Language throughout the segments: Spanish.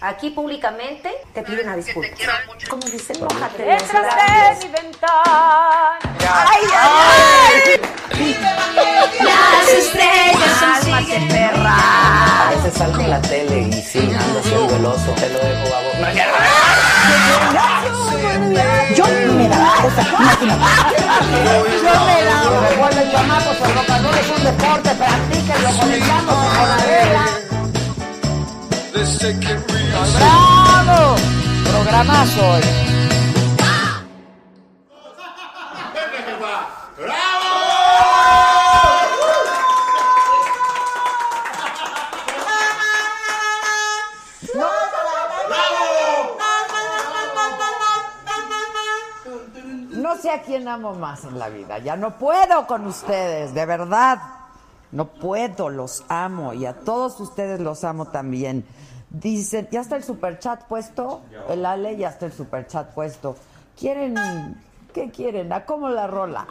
Aquí públicamente te pido una disculpa. Como dicen, mojate Detrás de mi ventana. ¡Ay, ay, Las estrellas son ¡Cálmate, perra! A veces salgo en la tele y sí, ando haciendo el oso. Te lo dejo a vos. No, Yo me daba cosa, imagínate. Yo me daba. Recuerden, chamacos, el and roll es un deporte, practíquenlo con el llano y con la vela. ¡Bravo! Programazo hoy. No sé a quién amo más en la vida. Ya no puedo con ustedes, de verdad. No puedo, los amo y a todos ustedes los amo también. Dicen, ya está el superchat puesto, el Ale ya está el superchat puesto. ¿Quieren, qué quieren? ¿A cómo la rola?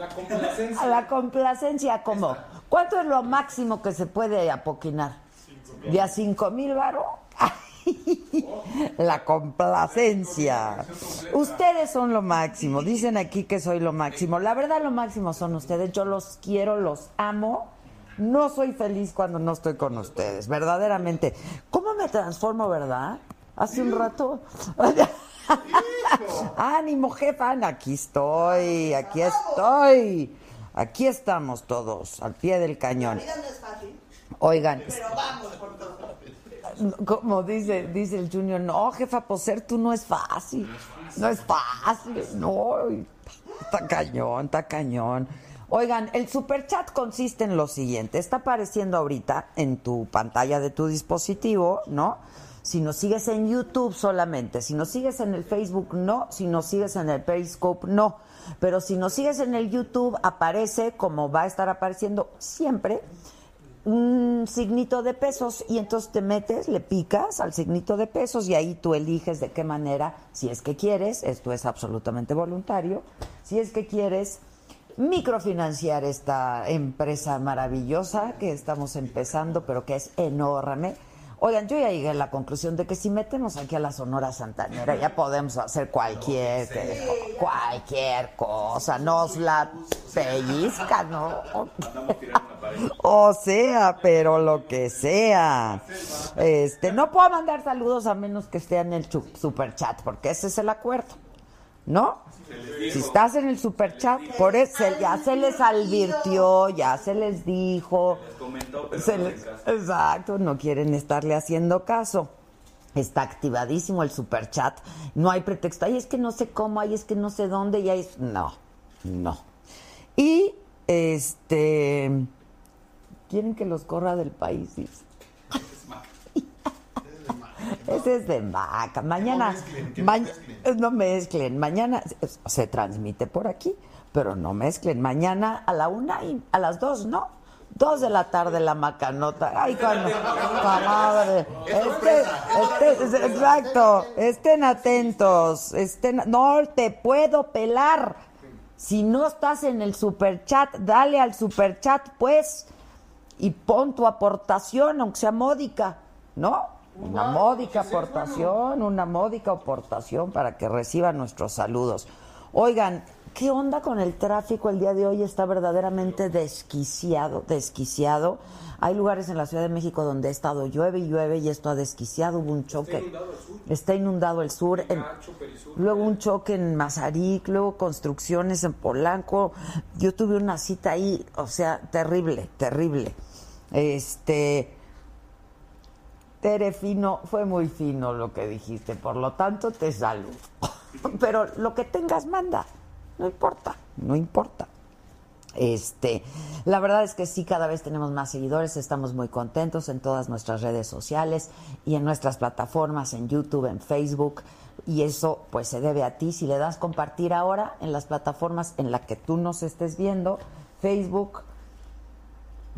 A la complacencia, ¿cómo? ¿Cuánto es lo máximo que se puede apoquinar? ¿De a cinco mil varo? La complacencia. Ustedes son lo máximo. Dicen aquí que soy lo máximo. La verdad, lo máximo son ustedes. Yo los quiero, los amo. No soy feliz cuando no estoy con ustedes, verdaderamente. ¿Cómo me transformo, verdad? Hace un rato. Ánimo, jefa. Aquí estoy, aquí estoy. Aquí estamos todos, al pie del cañón. Oigan, como dice, dice el Junior, no, jefa, por ser tú no es fácil. No es fácil, no. Está cañón, está cañón. Oigan, el superchat consiste en lo siguiente. Está apareciendo ahorita en tu pantalla de tu dispositivo, ¿no? Si nos sigues en YouTube solamente, si nos sigues en el Facebook, no. Si nos sigues en el Periscope, no. Pero si nos sigues en el YouTube, aparece como va a estar apareciendo siempre un signito de pesos y entonces te metes, le picas al signito de pesos y ahí tú eliges de qué manera, si es que quieres, esto es absolutamente voluntario, si es que quieres microfinanciar esta empresa maravillosa que estamos empezando, pero que es enorme. Oigan, yo ya llegué a la conclusión de que si metemos aquí a la Sonora Santanera ya podemos hacer cualquier, cualquier cosa, nos la pellizca, ¿no? O sea, pero lo que sea. Este, no puedo mandar saludos a menos que esté en el superchat, porque ese es el acuerdo. ¿No? Si estás en el superchat, por eso ya se les advirtió, ya se les dijo. Se les- exacto, no quieren estarle haciendo caso. Está activadísimo el superchat. No hay pretexto. Ay, es que no sé cómo, ay, es que no sé dónde, y ahí. No, no. Y este. Quieren que los corra del país. dice. Ese es de vaca. Mañana. maña- No mezclen. Mañana se- se transmite por aquí, pero no mezclen. Mañana a la una y a las dos, ¿no? Dos de la tarde la macanota. Ay, cuando. madre. Este- este- exacto. Estén atentos. Estén, no te puedo pelar. Si no estás en el superchat, dale al superchat, pues y pon tu aportación, aunque sea módica, ¿no? Una módica aportación, una módica aportación para que reciban nuestros saludos. Oigan, ¿qué onda con el tráfico el día de hoy? Está verdaderamente desquiciado, desquiciado. Hay lugares en la Ciudad de México donde ha estado llueve y llueve y esto ha desquiciado. Hubo un choque. Está inundado el sur. en- luego un choque en Mazarik, luego construcciones en Polanco. Yo tuve una cita ahí, o sea, terrible, terrible. Este. Tere fino, fue muy fino lo que dijiste, por lo tanto te saludo. Pero lo que tengas manda, no importa, no importa. Este, la verdad es que sí, cada vez tenemos más seguidores, estamos muy contentos en todas nuestras redes sociales y en nuestras plataformas, en YouTube, en Facebook, y eso pues se debe a ti. Si le das compartir ahora en las plataformas en las que tú nos estés viendo, Facebook,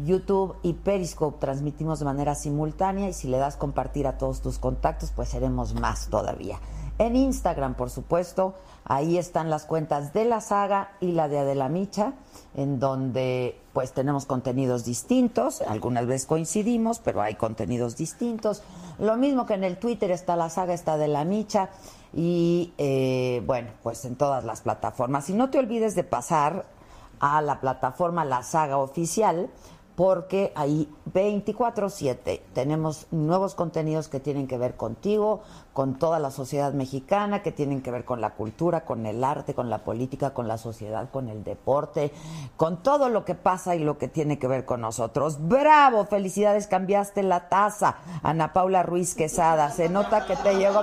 YouTube y Periscope transmitimos de manera simultánea y si le das compartir a todos tus contactos, pues seremos más todavía. En Instagram, por supuesto, ahí están las cuentas de la saga y la de Adela Micha, en donde pues tenemos contenidos distintos, algunas veces coincidimos, pero hay contenidos distintos. Lo mismo que en el Twitter está la saga, está de la Micha y eh, bueno, pues en todas las plataformas. Y no te olvides de pasar a la plataforma La Saga Oficial, porque ahí 24/7 tenemos nuevos contenidos que tienen que ver contigo, con toda la sociedad mexicana, que tienen que ver con la cultura, con el arte, con la política, con la sociedad, con el deporte, con todo lo que pasa y lo que tiene que ver con nosotros. ¡Bravo! Felicidades, cambiaste la taza. Ana Paula Ruiz Quesada, se nota que te llegó...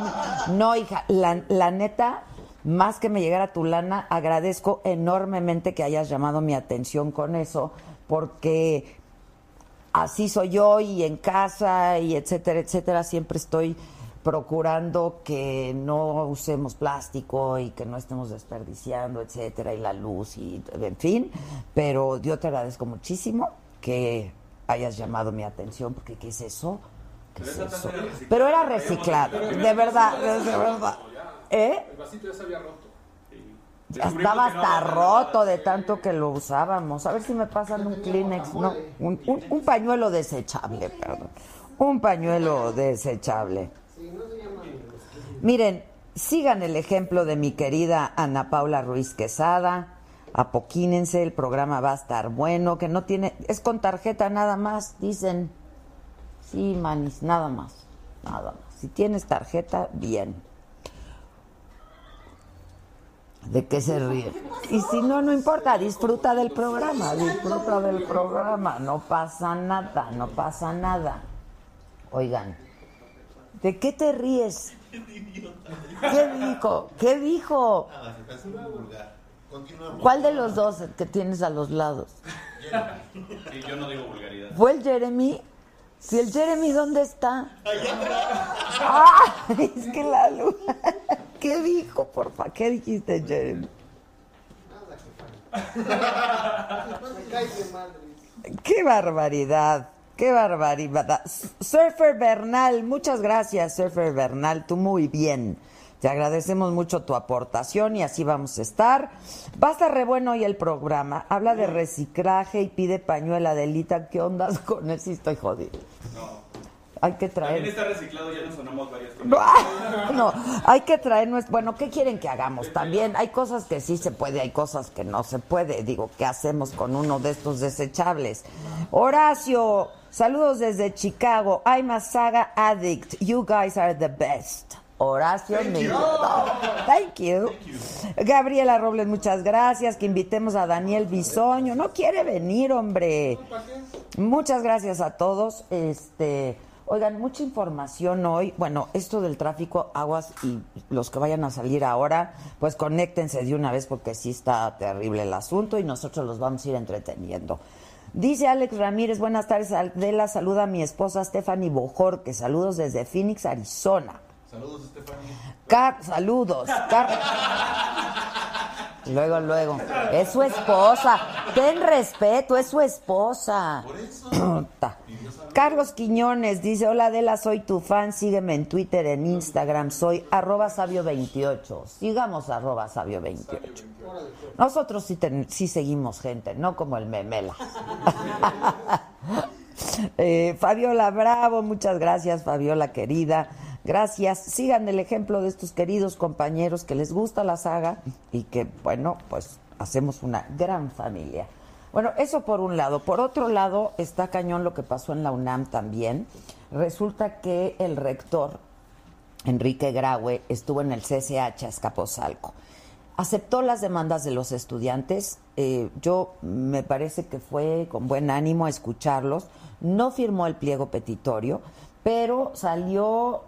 No, hija, la, la neta, más que me llegara tu lana, agradezco enormemente que hayas llamado mi atención con eso, porque así soy yo y en casa y etcétera, etcétera, siempre estoy procurando que no usemos plástico y que no estemos desperdiciando, etcétera, y la luz y en fin, pero yo te agradezco muchísimo que hayas llamado mi atención porque ¿qué es eso? ¿Qué es eso? Pero era reciclado, de verdad, de verdad. ¿Eh? El vasito ya se había roto. Estaba hasta roto de tanto que lo usábamos. A ver si me pasan un Kleenex, no, un, un, un pañuelo desechable, perdón. Un pañuelo desechable. Miren, sigan el ejemplo de mi querida Ana Paula Ruiz Quesada. Apoquínense, el programa va a estar bueno, que no tiene, es con tarjeta nada más, dicen. Sí, manis, nada más, nada más. Si tienes tarjeta, bien. ¿De qué se ríe? Y si no, no importa, disfruta del programa, disfruta del programa, no pasa nada, no pasa nada. Oigan, ¿de qué te ríes? ¿Qué dijo? ¿Qué dijo? ¿Cuál de los dos que tienes a los lados? Yo no digo vulgaridad. ¿Fue el Jeremy? Si el Jeremy, ¿dónde está? Ah, es que la luz. ¿Qué dijo, porfa? ¿Qué dijiste, Jeremy? ¡Qué barbaridad! ¡Qué barbaridad! Surfer Bernal, muchas gracias, Surfer Bernal, tú muy bien. Te agradecemos mucho tu aportación y así vamos a estar. Va a estar re bueno hoy el programa. Habla de reciclaje y pide pañuela de Lita. ¿Qué ondas con eso? Estoy jodido. No. Hay que traer. También está reciclado, ya nos sonamos varias cosas. No, hay que traer nuestro... Bueno, ¿qué quieren que hagamos? También hay cosas que sí se puede, hay cosas que no se puede. Digo, ¿qué hacemos con uno de estos desechables? Horacio, saludos desde Chicago. I'm a saga addict. You guys are the best. Horacio Thank me- you. Thank you. Gabriela Robles, muchas gracias. Que invitemos a Daniel Bisoño. No quiere venir, hombre. Muchas gracias a todos. Este, oigan, mucha información hoy. Bueno, esto del tráfico, aguas y los que vayan a salir ahora, pues conéctense de una vez porque sí está terrible el asunto y nosotros los vamos a ir entreteniendo. Dice Alex Ramírez, buenas tardes, Adela, saluda a mi esposa Stephanie Bojor, que saludos desde Phoenix, Arizona. Saludos, Stephanie. Car saludos. Car- luego, luego. Es su esposa. Ten respeto, es su esposa. Ta. Carlos Quiñones dice, hola Adela, soy tu fan, sígueme en Twitter, en Instagram, soy arroba sabio28. Sigamos arroba sabio28. Nosotros sí, ten- sí seguimos gente, no como el memela. Eh, Fabiola Bravo, muchas gracias, Fabiola querida. Gracias. Sigan el ejemplo de estos queridos compañeros que les gusta la saga y que, bueno, pues hacemos una gran familia. Bueno, eso por un lado. Por otro lado, está cañón lo que pasó en la UNAM también. Resulta que el rector, Enrique Graue, estuvo en el CCH Azcapotzalco. Aceptó las demandas de los estudiantes. eh, yo me parece que fue con buen ánimo a escucharlos. No firmó el pliego petitorio, pero salió.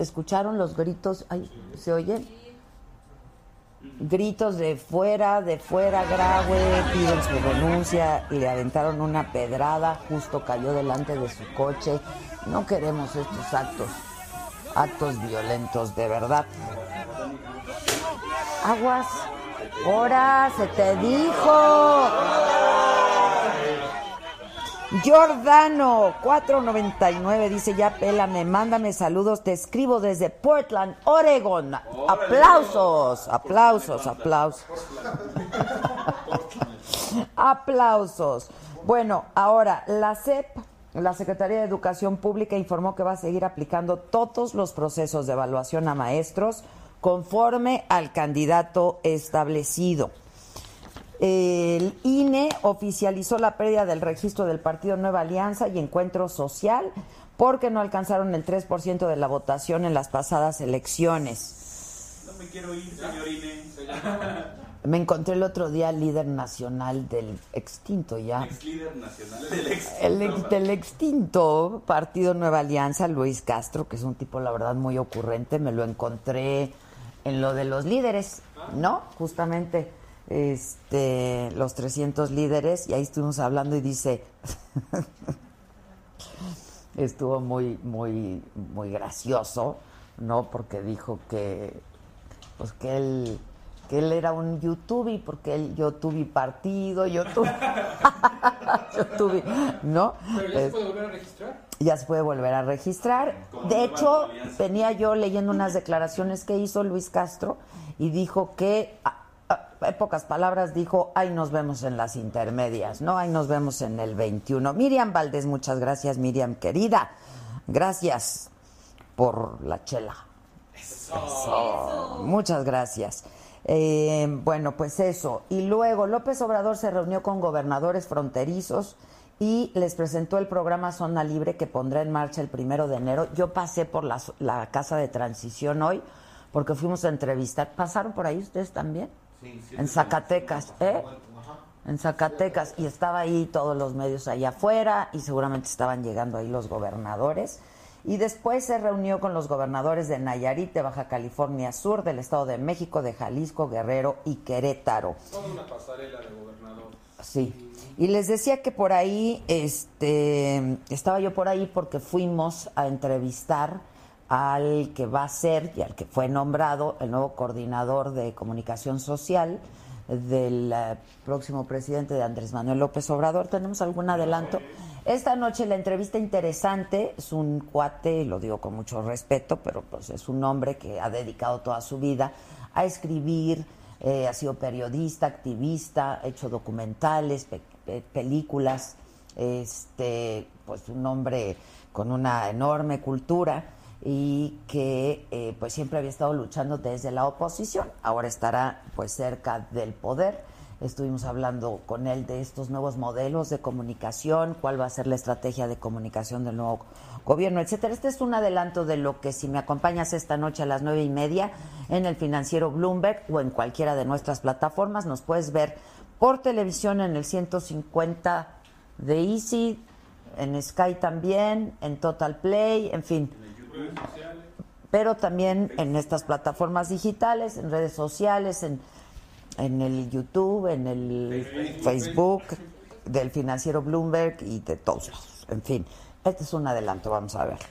¿Escucharon los gritos? Ay, ¿Se oyen? Gritos de fuera, de fuera, Graue, piden su renuncia y le aventaron una pedrada, justo cayó delante de su coche. No queremos estos actos, actos violentos, de verdad. Aguas, ahora se te dijo. Giordano, 499, dice ya pélame, mándame saludos, te escribo desde Portland, Oregon. Aplausos, aplausos, aplausos. aplausos. Bueno, ahora, la CEP, la Secretaría de Educación Pública, informó que va a seguir aplicando todos los procesos de evaluación a maestros conforme al candidato establecido. El INE oficializó la pérdida del registro del Partido Nueva Alianza y Encuentro Social porque no alcanzaron el 3% de la votación en las pasadas elecciones. No me quiero ir, señor INE. Me encontré el otro día al líder nacional del extinto ya. Ex líder nacional del ex. El ex- del extinto Partido Nueva Alianza, Luis Castro, que es un tipo, la verdad, muy ocurrente, me lo encontré en lo de los líderes, ¿no? Justamente, este, los 300 líderes, y ahí estuvimos hablando y dice, estuvo muy, muy, muy gracioso, ¿no? Porque dijo que, pues que él, que él era un YouTube, porque él, yo tuve partido, yo tuve, yo tuve, ¿no? Pero ya se puede volver a registrar. ya se puede volver a registrar. De hecho, venía yo leyendo unas declaraciones que hizo Luis Castro y dijo que, a- a- en pocas palabras, dijo, ahí nos vemos en las intermedias, ¿no? Ahí nos vemos en el 21. Miriam Valdés, muchas gracias, Miriam querida. Gracias por la chela. Eso. Muchas gracias. Eh, bueno, pues eso. Y luego López Obrador se reunió con gobernadores fronterizos y les presentó el programa Zona Libre que pondrá en marcha el primero de enero. Yo pasé por la, la casa de transición hoy porque fuimos a entrevistar. ¿Pasaron por ahí ustedes también? En Zacatecas, ¿eh? En Zacatecas. Y estaba ahí todos los medios allá afuera y seguramente estaban llegando ahí los gobernadores. Y después se reunió con los gobernadores de Nayarit, de Baja California Sur, del Estado de México, de Jalisco, Guerrero y Querétaro. Toda una pasarela de gobernador. Sí. Y les decía que por ahí, este, estaba yo por ahí porque fuimos a entrevistar al que va a ser y al que fue nombrado el nuevo coordinador de comunicación social del eh, próximo presidente de Andrés Manuel López Obrador. ¿Tenemos algún adelanto? Esta noche la entrevista interesante es un cuate, lo digo con mucho respeto, pero pues es un hombre que ha dedicado toda su vida a escribir, eh, ha sido periodista, activista, hecho documentales, pe- películas, este, pues un hombre con una enorme cultura y que eh, pues siempre había estado luchando desde la oposición, ahora estará pues cerca del poder. Estuvimos hablando con él de estos nuevos modelos de comunicación, cuál va a ser la estrategia de comunicación del nuevo gobierno, etcétera. Este es un adelanto de lo que si me acompañas esta noche a las nueve y media en el financiero Bloomberg o en cualquiera de nuestras plataformas, nos puedes ver por televisión en el 150 de Easy, en Sky también, en Total Play, en fin. Pero también en estas plataformas digitales, en redes sociales, en, en el YouTube, en el Facebook del financiero Bloomberg y de todos lados. En fin, este es un adelanto, vamos a verlo.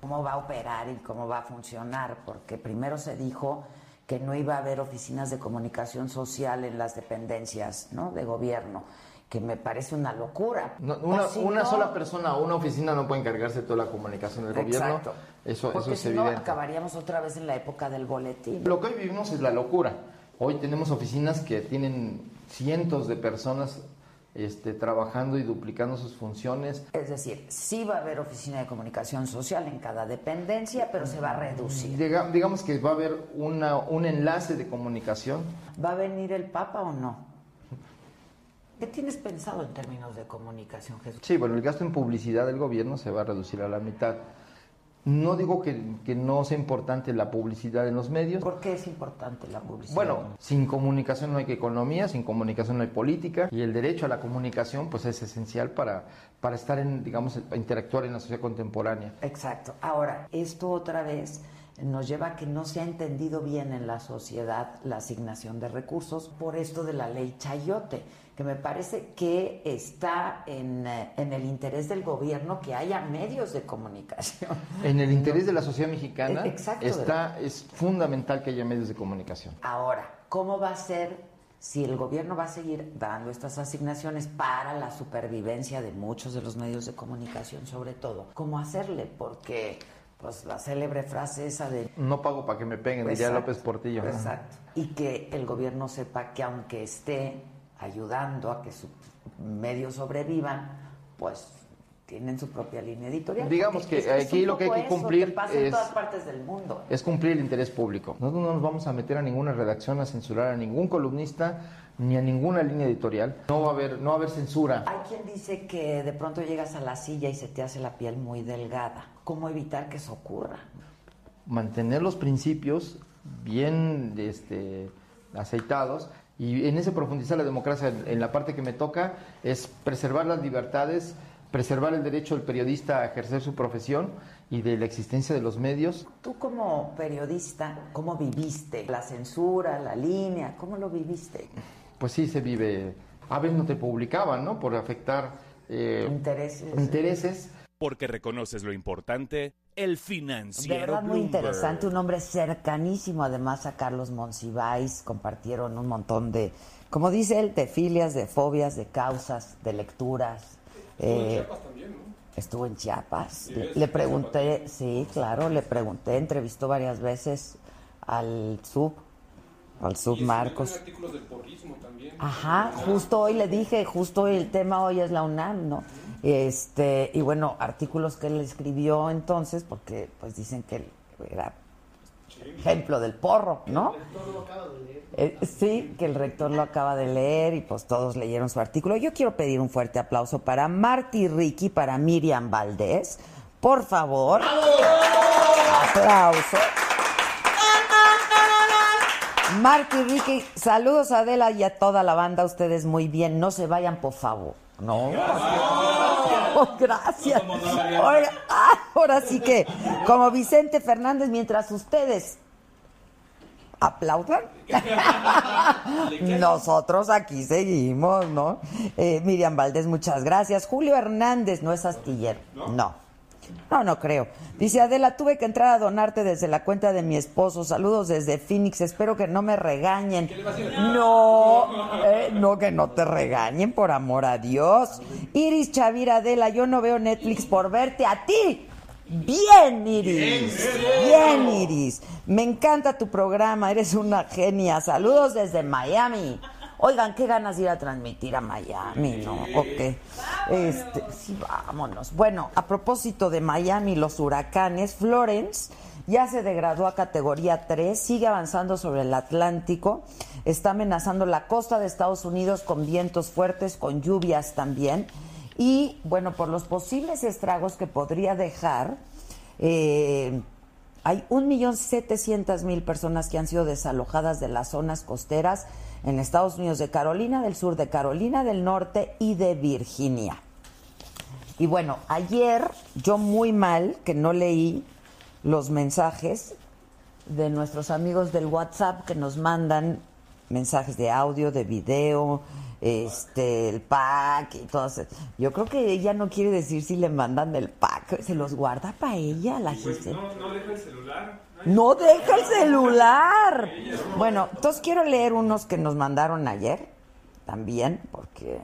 ¿Cómo va a operar y cómo va a funcionar? Porque primero se dijo que no iba a haber oficinas de comunicación social en las dependencias ¿no? de gobierno, que me parece una locura. No, una, Pues si una no- sola persona o una oficina no puede encargarse de toda la comunicación del gobierno. Eso, Porque eso es si no, acabaríamos otra vez en la época del boletín. Lo que hoy vivimos es la locura. Hoy tenemos oficinas que tienen cientos de personas este, trabajando y duplicando sus funciones. Es decir, sí va a haber oficina de comunicación social en cada dependencia, pero se va a reducir. Diga- digamos que va a haber una, un enlace de comunicación. ¿Va a venir el Papa o no? ¿Qué tienes pensado en términos de comunicación, Jesús? Sí, bueno, el gasto en publicidad del gobierno se va a reducir a la mitad. No digo que, que no sea importante la publicidad en los medios. ¿Por qué es importante la publicidad? Bueno, sin comunicación no hay economía, sin comunicación no hay política y el derecho a la comunicación pues es esencial para, para estar en, digamos, interactuar en la sociedad contemporánea. Exacto. Ahora, esto otra vez nos lleva a que no se ha entendido bien en la sociedad la asignación de recursos por esto de la ley Chayote, que me parece que está en, eh, en el interés del gobierno que haya medios de comunicación. En el interés de la sociedad mexicana Exacto. está, es fundamental que haya medios de comunicación. Ahora, ¿cómo va a ser si el gobierno va a seguir dando estas asignaciones para la supervivencia de muchos de los medios de comunicación, sobre todo? ¿Cómo hacerle? Porque, pues, la célebre frase esa de No pago para que me peguen, diría Exacto, López Portillo. Exacto. Y que el gobierno sepa que aunque esté ayudando a que sus medios sobrevivan, pues tienen su propia línea editorial. Digamos que aquí lo que hay que cumplir en es- todas partes del mundo. es cumplir el interés público. Nosotros no nos vamos a meter a ninguna redacción a censurar a ningún columnista ni a ninguna línea editorial. No va a haber, no va a haber censura. Hay quien dice que de pronto llegas a la silla y se te hace la piel muy delgada. ¿Cómo evitar que eso ocurra? Mantener los principios bien este, aceitados y en ese profundizar la democracia en, en la parte que me toca es preservar las libertades, preservar el derecho del periodista a ejercer su profesión y de la existencia de los medios. Tú como periodista, ¿cómo viviste la censura, la línea? ¿Cómo lo viviste? Pues sí se vive. A veces no te publicaban, ¿no? Por afectar eh, Intereses. intereses. Porque reconoces lo importante, el De financiero verdad muy interesante, un hombre cercanísimo además a Carlos Monsiváis, compartieron un montón de, como dice él, de filias, de fobias, de causas, de lecturas. Eh, Estuvo en Chiapas. Le, le pregunté, sí, claro, le pregunté, entrevistó varias veces al sub, al sub Marcos. artículos del porrismo también. Ajá, justo hoy le dije, justo hoy el tema hoy es la UNAM, ¿no? Este, y bueno, artículos que él escribió entonces, porque pues dicen que él era ejemplo del porro, ¿no? Eh, sí, que el rector lo acaba de leer y pues todos leyeron su artículo. Yo quiero pedir un fuerte aplauso para Marty Ricky, para Miriam Valdés. Por favor. Aplauso. Marty Ricky, saludos a Adela y a toda la banda, ustedes muy bien. No se vayan, por favor. No. Oh, gracias. Ah, ahora sí que, como Vicente Fernández, mientras ustedes aplaudan, nosotros aquí seguimos, ¿no? Eh, Miriam Valdés, muchas gracias. Julio Hernández, no es astillero. No. No, no creo. Dice Adela, tuve que entrar a donarte desde la cuenta de mi esposo. Saludos desde Phoenix. Espero que no me regañen. No, eh, no que no te regañen, por amor a Dios. Iris Chavira Adela, yo no veo Netflix por verte a ti. Bien, Iris. Bien, Iris. Me encanta tu programa. Eres una genia. Saludos desde Miami. Oigan, qué ganas de ir a transmitir a Miami, ¿no? Ok. Este, sí, vámonos. Bueno, a propósito de Miami, los huracanes, Florence ya se degradó a categoría 3, sigue avanzando sobre el Atlántico, está amenazando la costa de Estados Unidos con vientos fuertes, con lluvias también. Y bueno, por los posibles estragos que podría dejar, eh, hay 1.700.000 personas que han sido desalojadas de las zonas costeras en Estados Unidos, de Carolina del Sur, de Carolina del Norte y de Virginia. Y bueno, ayer yo muy mal que no leí los mensajes de nuestros amigos del WhatsApp que nos mandan mensajes de audio, de video, este, el pack y todo eso. Yo creo que ella no quiere decir si le mandan el pack, se los guarda para ella, la Giselle. No, no deja el celular. No deja el celular. Bueno, entonces quiero leer unos que nos mandaron ayer también, porque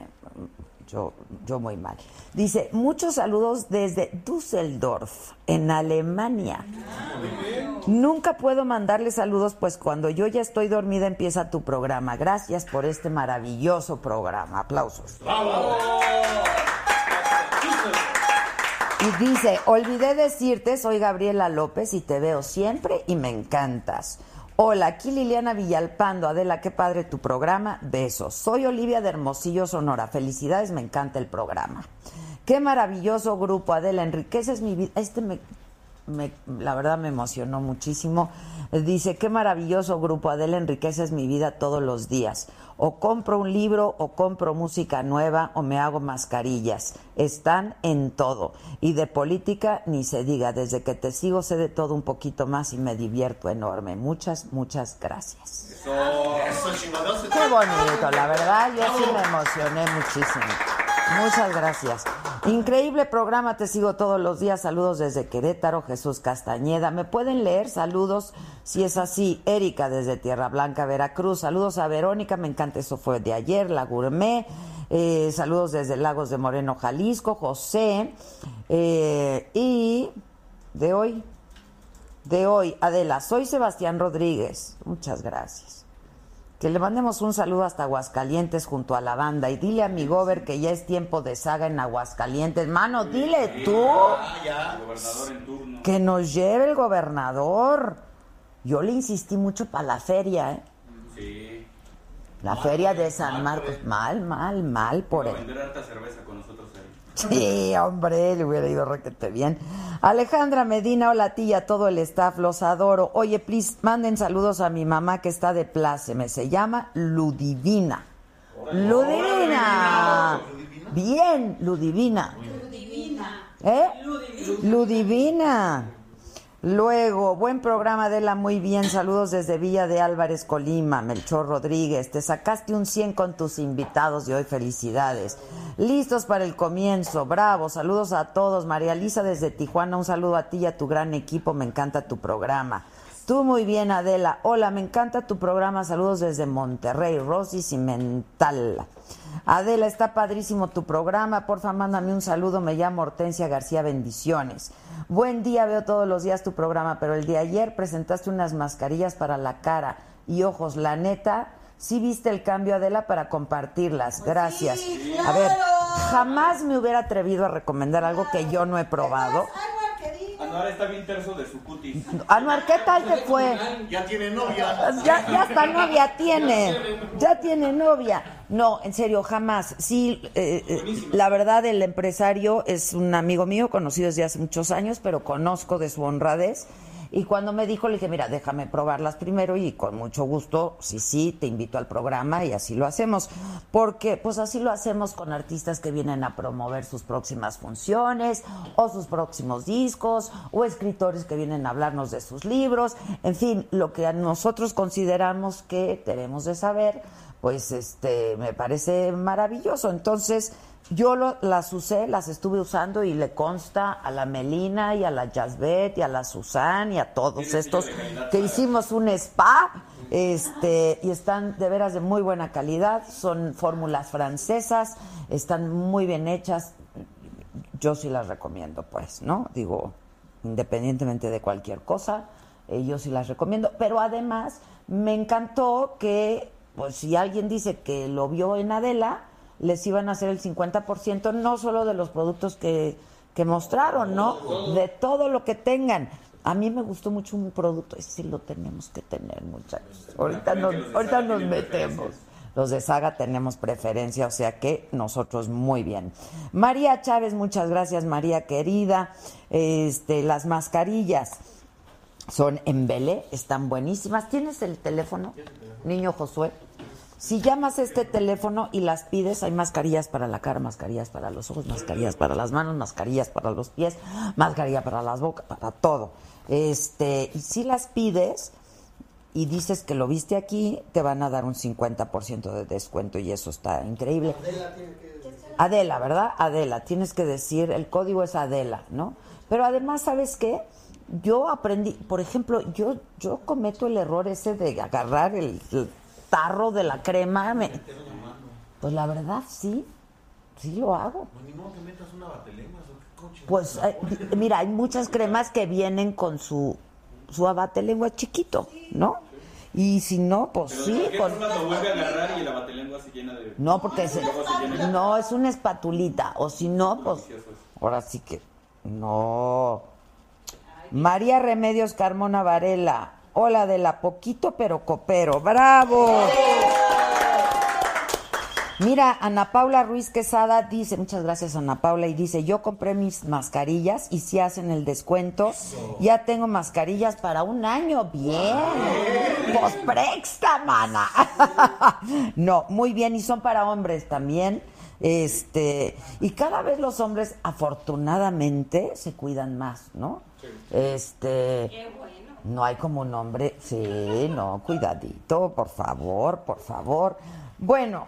yo, yo muy mal. Dice, muchos saludos desde Düsseldorf, en Alemania. Nunca puedo mandarle saludos, pues cuando yo ya estoy dormida empieza tu programa. Gracias por este maravilloso programa. Aplausos. Y dice, olvidé decirte, soy Gabriela López y te veo siempre y me encantas. Hola, aquí Liliana Villalpando. Adela, qué padre tu programa. Besos. Soy Olivia de Hermosillo, Sonora. Felicidades, me encanta el programa. Qué maravilloso grupo, Adela. Enriqueces mi vida. Este me, me- la verdad me emocionó muchísimo. Dice, qué maravilloso grupo, Adela enriqueces mi vida todos los días. O compro un libro, o compro música nueva, o me hago mascarillas. Están en todo. Y de política ni se diga, desde que te sigo sé de todo un poquito más y me divierto enorme. Muchas, muchas gracias. Qué bonito, la verdad, yo sí me emocioné muchísimo. Muchas gracias. Increíble programa, te sigo todos los días. Saludos desde Querétaro, Jesús Castañeda. ¿Me pueden leer? Saludos, si es así. Erika desde Tierra Blanca, Veracruz. Saludos a Verónica, me encanta, eso fue de ayer, la gourmet. Eh, saludos desde Lagos de Moreno, Jalisco, José. Eh, y de hoy, de hoy, Adela, soy Sebastián Rodríguez. Muchas gracias. Que le mandemos un saludo hasta Aguascalientes junto a la banda. Y dile a mi gober que ya es tiempo de saga en Aguascalientes. Mano, dile tú. En turno. Que nos lleve el gobernador. Yo le insistí mucho para la feria, ¿eh? Sí. La feria de San Marcos. Mal, mal, mal por él. vender harta cerveza con nosotros. Sí, hombre, le hubiera ido requete bien. Alejandra Medina, hola a ti y a todo el staff, los adoro. Oye, please, manden saludos a mi mamá que está de pláceme. Se llama Ludivina. Ludivina. Bien, Ludivina. ¿Eh? Ludivina. Luego, buen programa de la muy bien. Saludos desde Villa de Álvarez, Colima. Melchor Rodríguez, te sacaste un 100 con tus invitados de hoy. Felicidades. Listos para el comienzo. Bravo. Saludos a todos. María Lisa desde Tijuana. Un saludo a ti y a tu gran equipo. Me encanta tu programa. Tú muy bien, Adela. Hola, me encanta tu programa. Saludos desde Monterrey. Rosy Cimental. Adela, está padrísimo tu programa. Porfa, mándame un saludo. Me llamo Hortensia García. Bendiciones. Buen día, veo todos los días tu programa, pero el de ayer presentaste unas mascarillas para la cara y ojos. La neta, sí viste el cambio, Adela, para compartirlas. Gracias. A ver, jamás me hubiera atrevido a recomendar algo que yo no he probado. Anuar está bien terso de su cutis. Anuar, ¿qué tal te fue? Ya tiene novia. Ya, ya hasta novia tiene. Ya tiene novia. No, en serio, jamás. Sí, eh, eh, la verdad, el empresario es un amigo mío, conocido desde hace muchos años, pero conozco de su honradez. Y cuando me dijo, le dije, mira, déjame probarlas primero y con mucho gusto, sí, sí, te invito al programa y así lo hacemos. Porque pues así lo hacemos con artistas que vienen a promover sus próximas funciones o sus próximos discos o escritores que vienen a hablarnos de sus libros. En fin, lo que nosotros consideramos que debemos de saber, pues este me parece maravilloso. Entonces, yo lo- las usé, las estuve usando y le consta a la Melina y a la Jasbet y a la Susan y a todos estos que hicimos un spa este y están de veras de muy buena calidad, son fórmulas francesas, están muy bien hechas. Yo sí las recomiendo, pues, ¿no? Digo, independientemente de cualquier cosa, eh, yo sí las recomiendo, pero además me encantó que pues si alguien dice que lo vio en Adela, les iban a hacer el 50%, no solo de los productos que, que mostraron, ¿no? De todo lo que tengan. A mí me gustó mucho un producto, ese sí lo tenemos que tener, muchachos. Ahorita nos, ahorita nos metemos. Los de Saga tenemos preferencia, o sea que nosotros muy bien. María Chávez, muchas gracias, María querida. Este, las mascarillas son en Belé, están buenísimas. ¿Tienes el teléfono, niño Josué? Si llamas a este teléfono y las pides, hay mascarillas para la cara, mascarillas para los ojos, mascarillas para las manos, mascarillas para los pies, mascarilla para las bocas, para todo. Este, y si las pides y dices que lo viste aquí, te van a dar un 50% de descuento y eso está increíble. Adela, ¿verdad? Adela, tienes que decir, el código es Adela, ¿no? Pero además, ¿sabes qué? Yo aprendí, por ejemplo, yo, yo cometo el error ese de agarrar el, el tarro de la crema. me- pues la verdad, sí, sí lo hago. Pues eh, mira, hay muchas cremas que vienen con su, su abatelengua chiquito, ¿no? Y si no, pues Pero sí. ¿de qué con- forma lo vuelve a agarrar y la batelengua se llena de... no, porque se- se no es una espatulita, o si no, pues ahora sí que no. María Remedios Carmona Varela, hola de la poquito pero copero, bravo. Mira, Ana Paula Ruiz Quesada dice, muchas gracias Ana Paula, y dice, yo compré mis mascarillas y si hacen el descuento, ya tengo mascarillas para un año, bien, pues mana. no, muy bien, y son para hombres también, este, y cada vez los hombres afortunadamente se cuidan más, ¿no? Este, no hay como un hombre, sí, no, cuidadito, por favor, por favor. Bueno,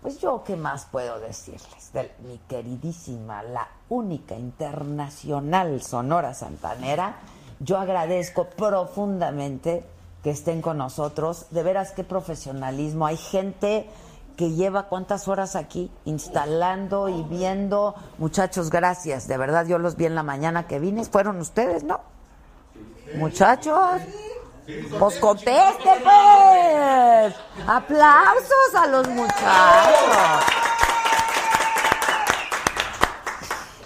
pues yo qué más puedo decirles de mi queridísima, la única internacional Sonora Santanera. Yo agradezco profundamente que estén con nosotros. De veras qué profesionalismo. Hay gente que lleva cuántas horas aquí instalando y viendo. Muchachos, gracias. De verdad yo los vi en la mañana que vine. Fueron ustedes, ¿no? Muchachos. Pues conteste, pues. Aplausos a los muchachos.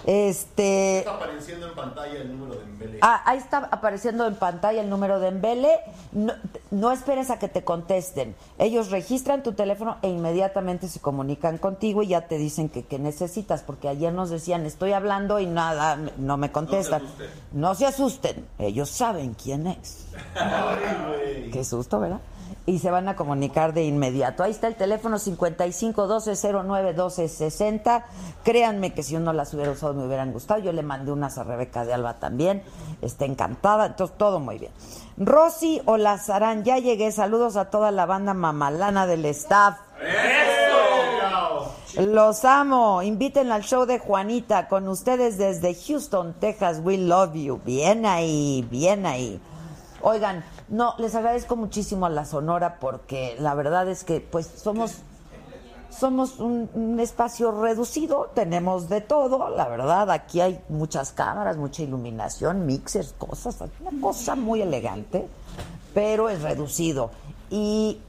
Este. Está apareciendo en pantalla el número de Mbele. Ah, ahí está apareciendo en pantalla el número de Embele. No, no esperes a que te contesten. Ellos registran tu teléfono e inmediatamente se comunican contigo y ya te dicen que, que necesitas, porque ayer nos decían, estoy hablando y nada, no me contestan. No se asusten, ellos saben quién es. Qué susto, ¿verdad? Y se van a comunicar de inmediato. Ahí está el teléfono 55 12 09 12 60. Créanme que si uno las hubiera usado me hubieran gustado. Yo le mandé unas a Rebeca de Alba también. Está encantada. Entonces, todo muy bien. Rosy Olazarán, ya llegué. Saludos a toda la banda mamalana del staff. Los amo. Inviten al show de Juanita con ustedes desde Houston, Texas. We love you. Bien ahí, bien ahí. Oigan, no, les agradezco muchísimo a la Sonora porque la verdad es que pues somos somos un, un espacio reducido, tenemos de todo, la verdad, aquí hay muchas cámaras, mucha iluminación, mixers, cosas, una cosa muy elegante, pero es reducido. Y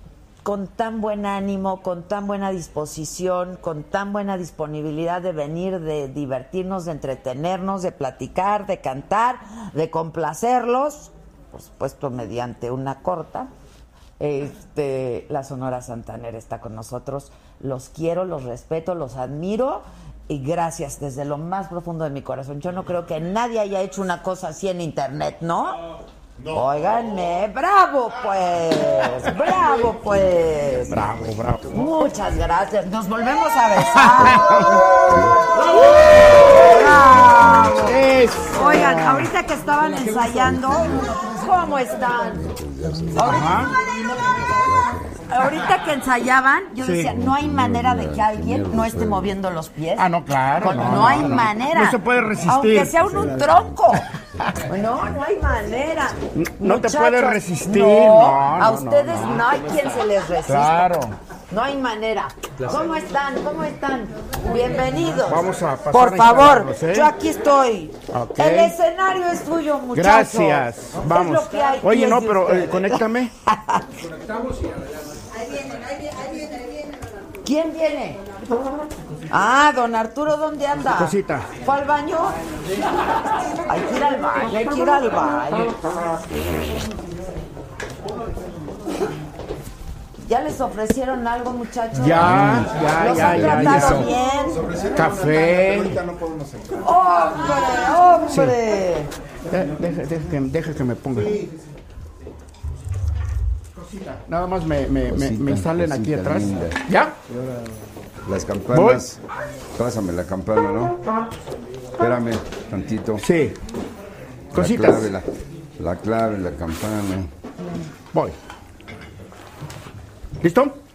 con tan buen ánimo, con tan buena disposición, con tan buena disponibilidad de venir, de divertirnos, de entretenernos, de platicar, de cantar, de complacerlos, por supuesto mediante una corta. Este, la Sonora Santanera está con nosotros. Los quiero, los respeto, los admiro y gracias desde lo más profundo de mi corazón. Yo no creo que nadie haya hecho una cosa así en internet, ¿no? Óiganme, bravo pues, bravo pues. Bravo, bravo. Muchas gracias. Nos volvemos a besar. Bravo. Oigan, ahorita que estaban ensayando, ¿cómo están? Ajá. Ahorita que ensayaban, yo Sí. decía, no hay manera de que alguien no esté moviendo los pies. Ah, no, claro. Con- no, hay no. manera. No se puede resistir. Aunque sea un, un tronco. No, no hay manera. No te puedes resistir, No, no, a ustedes no, no, hay quien se les resista. Claro. No hay manera. ¿Cómo están? ¿Cómo están? Bienvenidos. Vamos a pasar Por favor, ¿eh? yo aquí estoy. El escenario es tuyo, muchachos. Gracias. Vamos. lo que hay, Oye, es no, de pero eh, ustedes. conéctame. ¿Quién viene? Ah, don Arturo, ¿dónde anda? Cosita. ¿Fue al baño? Hay que ir al baño, hay que ir al baño. ¿Ya les ofrecieron algo, muchachos? Ya, ya, ¿Los ya, han ya, tratado ya. bien? Café. ¡Hombre, hombre! De- Deja, deja que, deja que me ponga. Nada más me, me, me, me salen aquí cosita atrás. linda. ¿Ya? Las campanas. Pásame la campana, ¿no? Espérame tantito. Sí. La Cositas. clave, la, la clave, la campana. Voy. ¿Listo? Anoche,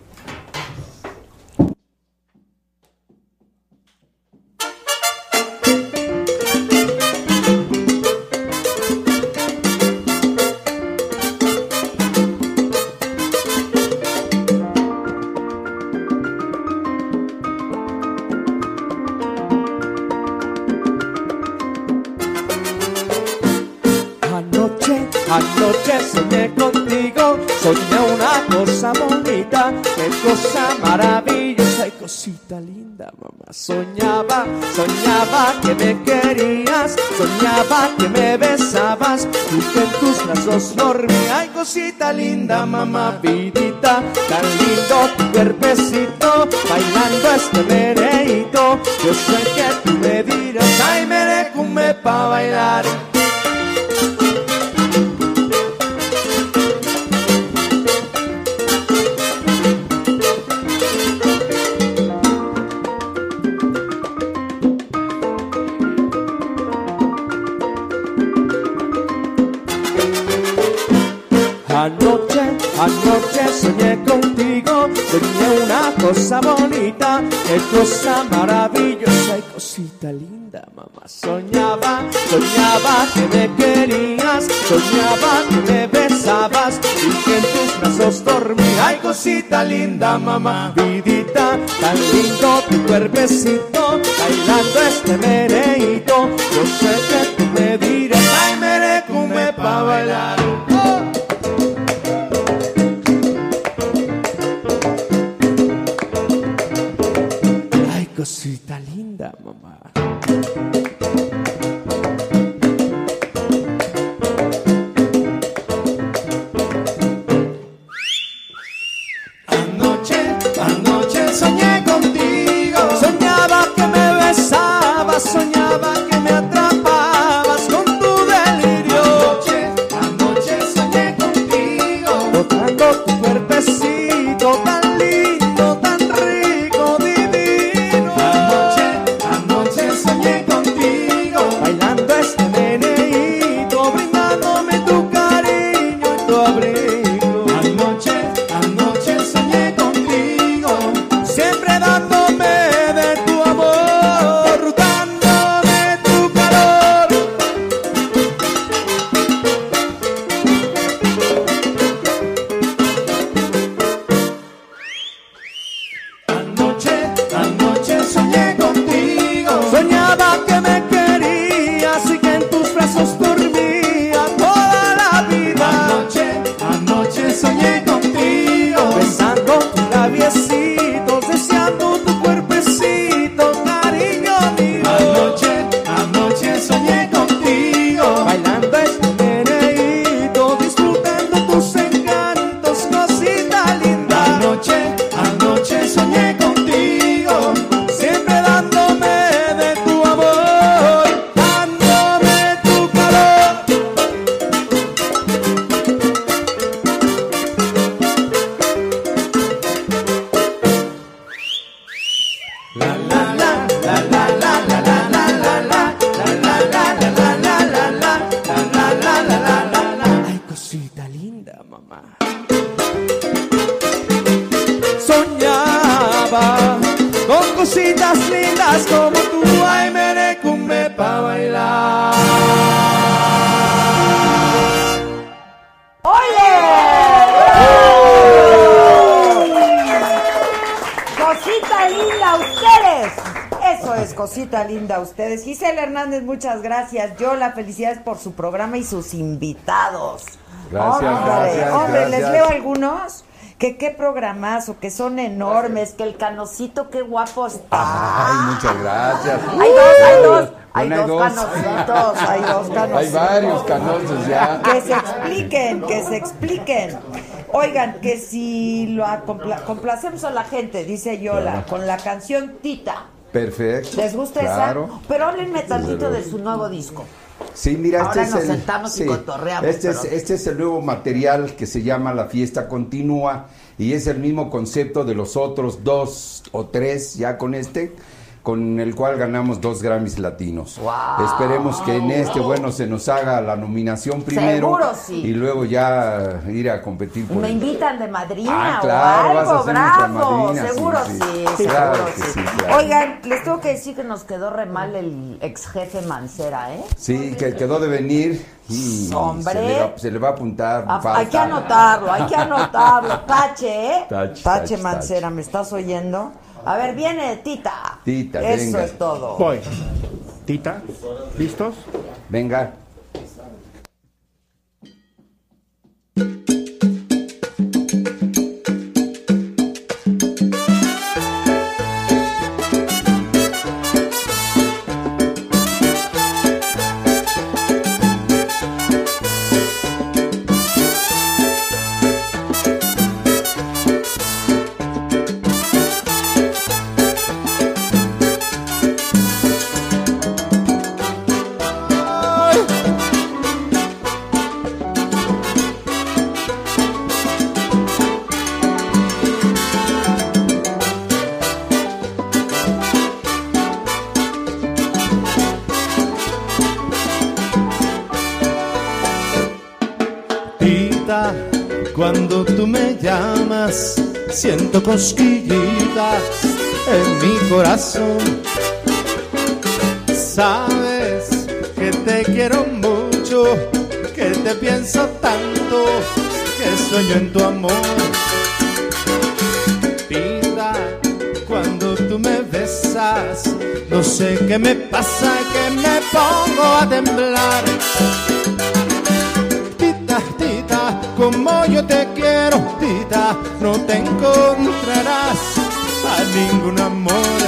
mamá. Soñaba, soñaba que me querías, soñaba que me besabas y que en tus brazos dormía, ay cosita linda, mamá, vidita, tan lindo tu cuerpecito, bailando este mereíto. Yo sé que tú me dirás, ay merecume pa' bailar. Cosa maravillosa y cosita linda, mamá. Soñaba, soñaba que me querías, soñaba que me besabas y que en tus brazos dormía. Ay, cosita linda, mamá, vidita, tan lindo tu cuerpecito, bailando este mereíto. Yo sé que tú me dirás, ay, merecume pa' bailar. Y sus invitados. Gracias, hombre, gracias, Hombre, les leo algunos. Que qué programazo, que son enormes, que el canocito, qué guapo está. Ay, muchas gracias. Hay dos, hay dos, hay Bueno, dos canocitos, hay dos Hay canocitos. varios canosos ya. Que se expliquen, que se expliquen. Oigan, que si lo complacemos a la gente, dice Yola, Claro. con la canción Tita. Perfecto. ¿Les gusta Claro. esa? Pero háblenme tantito de su nuevo disco. Sí, mira, Ahora este nos es el, sentamos y cotorreamos, Este, es, este es el nuevo material que se llama La Fiesta Continúa y es el mismo concepto de los otros dos o tres ya con este, con el cual ganamos dos Grammys latinos. Esperemos que en este, bueno, se nos haga la nominación primero Seguro sí. y luego ya ir a competir por Me el- invitan de madrina Ah, claro, o a algo, bravo, sí, seguro sí. sí, Sí, seguro claro que sí. claro. Oigan, les tengo que decir que nos quedó re mal el ex jefe Mancera, ¿eh? Sí, que quedó de venir Hombre. Se, le va, se le va a apuntar. Ah, falta. Hay que anotarlo, hay que anotarlo. Tache, ¿eh? Tache, Tache, tache, Mancera, ¿me estás oyendo? A ver, viene Tita. Tita, Eso venga. es todo. Voy. Tita, ¿listos? Venga. Cosquillitas en mi corazón. Sabes que te quiero mucho, que te pienso tanto, que sueño en tu amor. Vida, cuando tú me besas, no sé qué me pasa, que me pongo a temblar. Tita, tita, como yo te quiero, tita, no te encontrarás a ningún amor.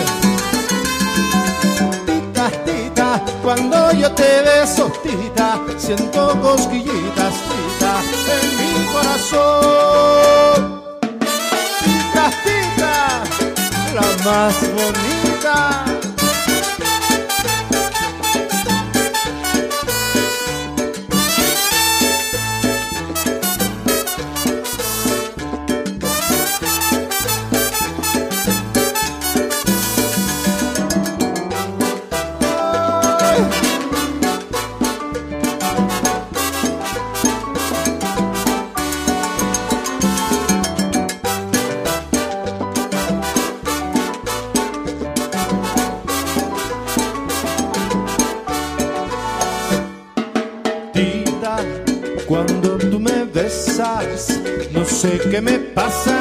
Tita, tita, cuando yo te beso, tita, siento cosquillitas, tita, en mi corazón. Tita, tita, la más bonita. Sé qué me pasa,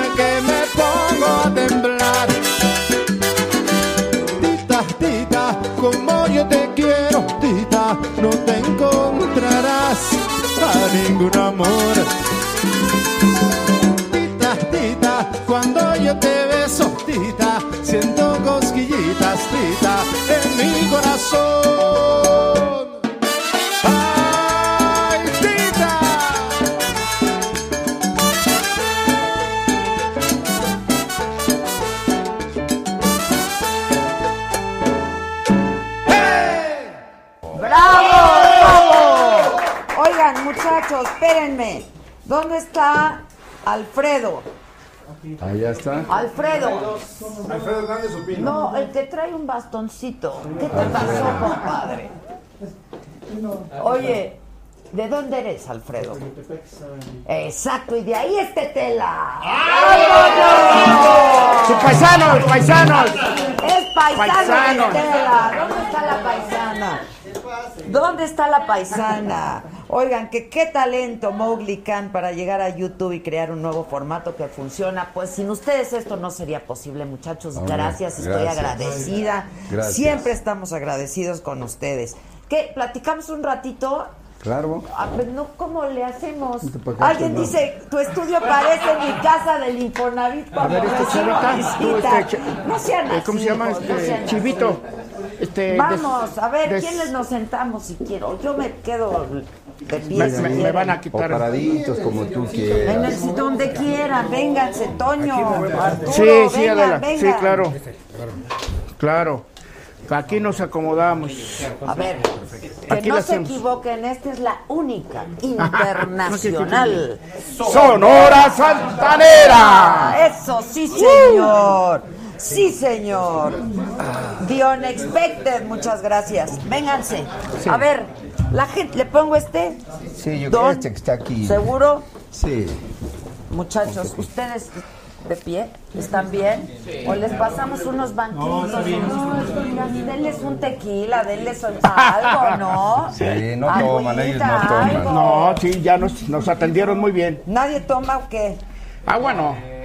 Oigan, muchachos, espérenme. ¿Dónde está Alfredo? Allá está. Alfredo. Alfredo Hernández opina. No, el que trae un bastoncito. ¿Qué te pasó, compadre? Oye, ¿de dónde eres, Alfredo? Exacto, y de ahí es Tetela. ¡Vámonos! ¡Sus paisanos, paisanos! Es paisano Estela. ¿Dónde está la paisana? ¿Dónde está la paisana? Oigan, que qué talento Mowgli Khan para llegar a YouTube y crear un nuevo formato que funciona. Pues sin ustedes esto no sería posible, muchachos. Hombre, gracias, estoy gracias. agradecida. Gracias. Siempre estamos agradecidos con ustedes. ¿Qué? ¿Platicamos un ratito? Claro. No, ¿cómo le hacemos? Alguien no. dice, tu estudio parece mi casa del Infonavit A ver, este tú, visita. este, No sean eh, ¿cómo se así, llama? no Este, sean Chivito. así. Este, Vamos, a ver, ¿quiénes nos sentamos si quiero? Yo me quedo de pie Me- si me- me quieren. van a O quitar. paraditos, como tú En quieras. el, donde quieran, vénganse, Toño, Arturo, Sí, sí, vengan, Adela. vengan. Sí, claro. Claro. Aquí nos acomodamos. A ver, que Aquí no se hacemos. equivoquen, esta es la única internacional. Sonora Santanera. Eso, sí, señor. Sí, señor. The Unexpected, muchas gracias. Vénganse. A ver, la gente, ¿le pongo este? Sí, yo creo este que está aquí. ¿Seguro? Sí. Muchachos, ¿ustedes de pie? ¿Están bien? ¿O les pasamos unos banquitos? No, denles un tequila, denles algo, ¿no? Sí, no toman, ellos no toman. algo. No, sí, ya nos, nos atendieron muy bien. ¿Nadie toma o qué? Agua no.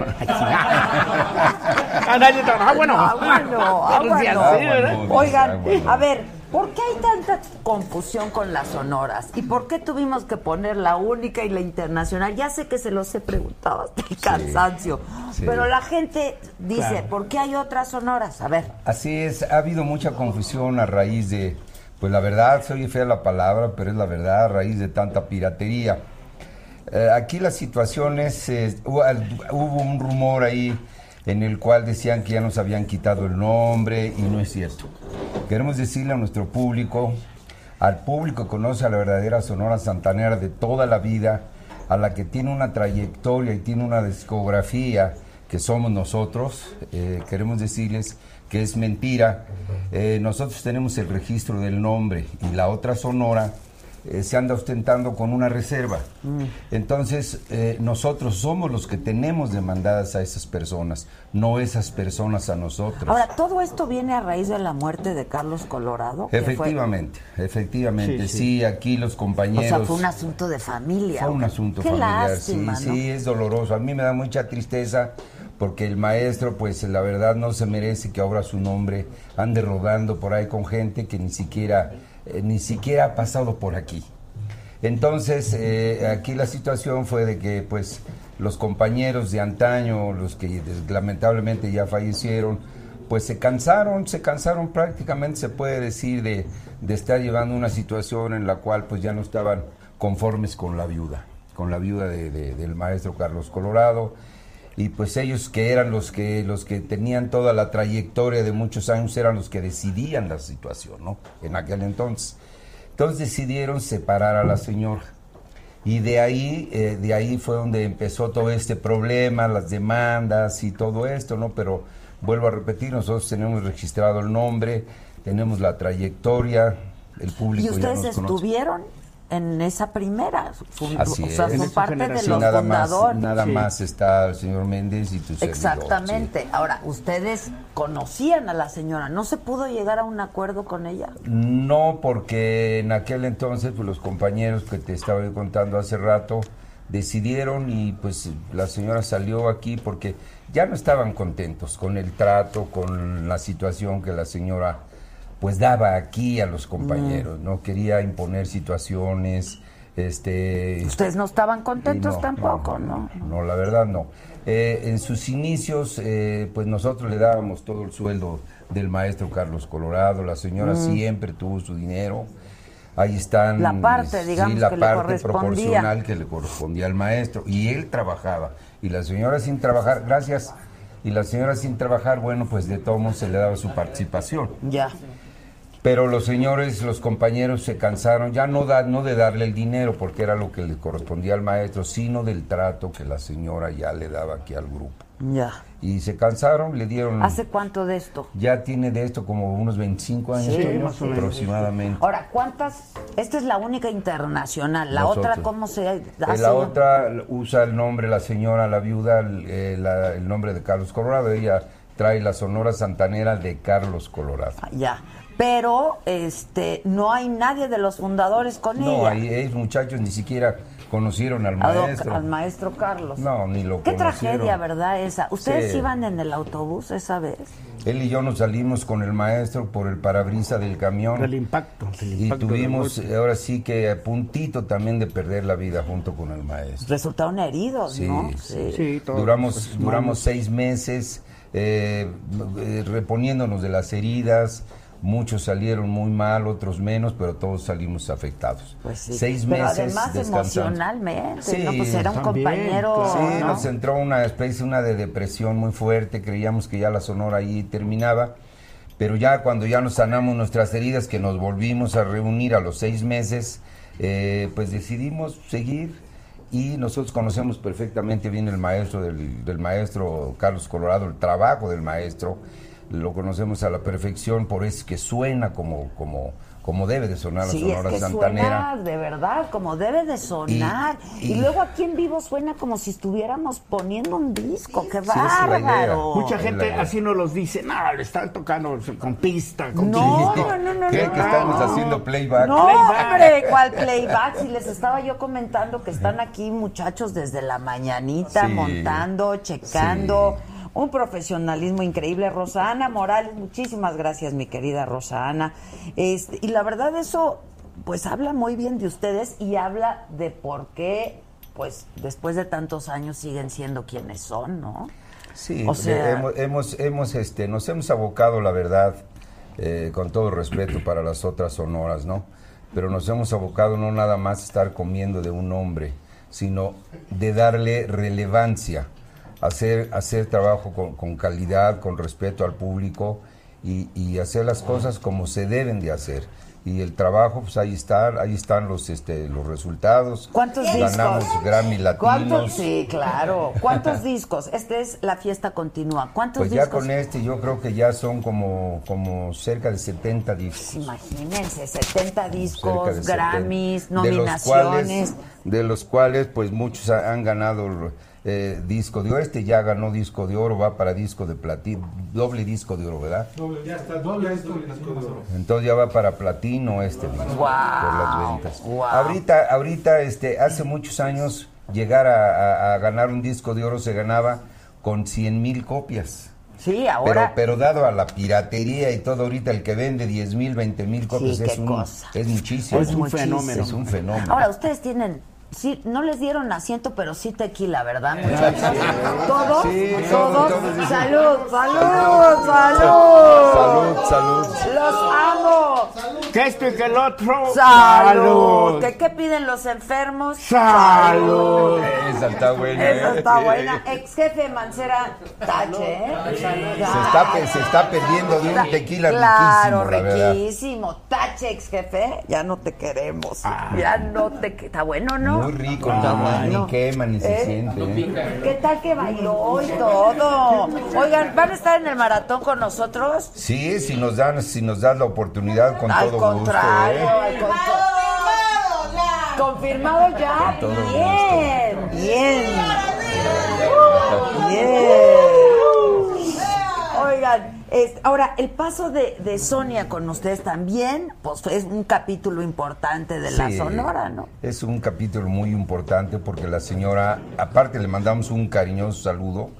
Ah, nadie toma. Agua no. Agua no, agua no. Oigan, no. a ver, ¿por qué hay tanta confusión con las sonoras? ¿Y por qué tuvimos que poner la única y la internacional? Ya sé que se los he preguntado hasta el cansancio, sí. pero la gente dice, Claro. ¿por qué hay otras sonoras? A ver, Así es, ha habido mucha confusión a raíz de, pues la verdad, se oye fea la palabra, pero es la verdad, a raíz de tanta piratería. Eh, aquí la situación es, eh, hubo, hubo un rumor ahí en el cual decían que ya nos habían quitado el nombre y no es cierto. Queremos decirle a nuestro público, al público que conoce a la verdadera Sonora Santanera de toda la vida, a la que tiene una trayectoria y tiene una discografía que somos nosotros, eh, queremos decirles que es mentira. Eh, nosotros tenemos el registro del nombre y la otra Sonora eh, se anda ostentando con una reserva. Mm. Entonces, eh, nosotros somos los que tenemos demandadas a esas personas, no esas personas a nosotros. Ahora, todo esto viene a raíz de la muerte de Carlos Colorado. fue- efectivamente, efectivamente, Sí, sí, sí. aquí los o compañeros... sea, fue un asunto de familia. Fue un asunto Qué familiar, lástima, sí, ¿no? sí, es doloroso. A mí me da mucha tristeza porque el maestro, pues la verdad no se merece que ahora su nombre ande rodando por ahí con gente que ni siquiera, eh, ni siquiera ha pasado por aquí. Entonces, eh, aquí la situación fue de que, pues, los compañeros de antaño, los que lamentablemente ya fallecieron, pues se cansaron, se cansaron prácticamente, se puede decir, de, de estar llevando una situación en la cual pues ya no estaban conformes con la viuda, con la viuda de- del maestro Carlos Colorado. Y pues ellos que eran los que, los que tenían toda la trayectoria de muchos años, eran los que decidían la situación, ¿no? En aquel entonces. Entonces decidieron separar a la señora. Y de ahí, eh, de ahí fue donde empezó todo este problema, las demandas y todo esto, ¿no? Pero vuelvo a repetir, nosotros tenemos registrado el nombre, tenemos la trayectoria, el público ¿Y ya ustedes nos conoce. En esa primera? Así o sea, es. son parte de Sí, los nada más, fundadores. nada más está el señor Méndez y tu servidor, Exactamente. Ahora, ustedes conocían a la señora, ¿no se pudo llegar a un acuerdo con ella? No, porque en aquel entonces pues, los compañeros que te estaba yo contando hace rato decidieron y pues la señora salió aquí porque ya no estaban contentos con el trato, con la situación que la señora pues daba aquí a los compañeros, ¿no? Quería imponer situaciones, este... Ustedes no estaban contentos no, tampoco, ¿no? No, la verdad no. Eh, en sus inicios, eh, pues nosotros le dábamos todo el sueldo del maestro Carlos Colorado, la señora Mm. siempre tuvo su dinero. Ahí están... La parte, eh, digamos, sí, la que le parte correspondía. proporcional que le correspondía al maestro. Y él trabajaba. Y la señora sin trabajar, gracias. Y la señora sin trabajar, bueno, pues de todos modos se le daba su participación. Ya. Pero los señores, los compañeros se cansaron ya no, da, no de darle el dinero porque era lo que le correspondía al maestro, sino del trato que la señora ya le daba aquí al grupo. Ya. Y se cansaron, le dieron... ¿Hace cuánto de esto? Ya tiene de esto como unos 25 años Sí, Toño, más o menos. aproximadamente. Ahora, ¿cuántas? Esta es la única internacional. ¿La Nosotros. otra cómo se Eh, hace? la otra usa el nombre, la señora, la viuda, el, eh, la- el nombre de Carlos Colorado. Ella trae la Sonora Santanera de Carlos Colorado. Ya. Pero este no hay nadie de los fundadores con No, ella. ahí esos muchachos ni siquiera conocieron al maestro. al maestro Carlos. No, ni lo Qué conocieron. tragedia, ¿verdad? Esa. ¿Ustedes Sí. iban en el autobús esa vez? Él y yo nos salimos con el maestro por el parabrisa del camión. Del impacto. Y impacto tuvimos ahora sí que a puntito también de perder la vida junto con el maestro. Resultaron heridos, Sí, ¿no? sí. duramos, duramos seis meses eh, eh, reponiéndonos de las heridas. Muchos salieron muy mal, otros menos, pero todos salimos afectados. Pues sí. Seis Pero meses además emocionalmente, ¿no? Pues era un compañero, Sí, ¿no? nos entró una especie una de depresión muy fuerte, creíamos que ya la sonora ahí terminaba, pero ya cuando ya nos sanamos nuestras heridas, que nos volvimos a reunir a los seis meses, eh, pues decidimos seguir y nosotros conocemos perfectamente bien el maestro del, del maestro Carlos Colorado, el trabajo del maestro, lo conocemos a la perfección, por eso que suena como, como, como debe de sonar la Sí, es Sonora que Santanera. suena de verdad, como debe de sonar. Y, Y- y- luego aquí en vivo suena como si estuviéramos poniendo un disco. ¡Qué Sí, es bárbaro! Mucha Es gente así nos los dice, no, le están tocando con pista, con No, pista". no, no, Creen no, que no. estamos haciendo playback. No, hombre, ¿cuál playback? Si les estaba yo comentando que están aquí muchachos desde la mañanita, Sí. montando, checando. Un profesionalismo increíble. Rosana Morales, muchísimas gracias, mi querida Rosana. Este, y la verdad, eso, pues habla muy bien de ustedes y habla de por qué, pues después de tantos años siguen siendo quienes son, ¿no? Sí, O sea- hemos, hemos, hemos, este, nos hemos abocado, la verdad, eh, con todo respeto para las otras sonoras, ¿no? Pero nos hemos abocado no nada más a estar comiendo de un hombre, sino de darle relevancia, hacer, hacer trabajo con, con calidad, con respeto al público y, y hacer las cosas como se deben de hacer. y el trabajo, pues ahí están, ahí están los este los resultados. ¿Cuántos Ganamos discos? Grammy ¿Cuántos? Latinos. Sí, claro. ¿Cuántos discos? Este es La Fiesta Continúa. ¿Cuántos Pues ya discos? con este yo creo que ya son como, como cerca de 70 discos. Imagínense, 70 cerca discos, de 70. Grammys, De los nominaciones. cuales- De los cuales, pues muchos ha- han ganado eh, disco de oro. Este ya ganó disco de oro, va para disco de platino, doble disco de oro, ¿verdad? Doble, ya está, doble esto y las cosas. Entonces ya va para platino este disco por las ventas. Ahorita, ahorita, este, hace muchos años llegar a, a- a ganar un disco de oro se ganaba con 100 mil copias. Sí, Pero, ahora. pero dado a la piratería y todo ahorita, el que vende 10 mil, 20 mil copias Sí, es, qué un, cosa. es muchísimo. Es un muchísimo. fenómeno. Es un fenómeno. Ahora, ustedes tienen. Sí, no les dieron asiento, pero sí tequila, ¿verdad, muchachos? ¿Todos? Sí, ¿Todos? todos, todos, sí. ¡Salud, salud, salud! Salud, salud. ¡Los amo! Que esto y que el otro. ¡Salud! ¿Qué, qué piden los enfermos? Salud. Esa está buena. Esa ¿eh? está buena. Ex jefe Mancera, tache, ¿eh? Se está, se está perdiendo de un tequila Claro, riquísimo, la verdad. riquísimo. Tache, ex jefe, ya no te queremos. Ya no te... Está bueno, ¿no? Muy rico, Está ni, bueno. ni quema ni se ¿Eh? siente. ¿eh? ¿Qué tal que bailó y todo? Oigan, ¿van a estar en el maratón con nosotros? Sí, si nos dan, si nos dan la oportunidad con al todo contrario, gusto. ¿eh? al contrario. Confirmado ya. Con Bien, bien. Bien. Oigan, ahora el paso de, de Sonia con ustedes también, pues es un capítulo importante de la Sí, Sonora, ¿no? Es un capítulo muy importante porque la señora, aparte le mandamos un cariñoso saludo.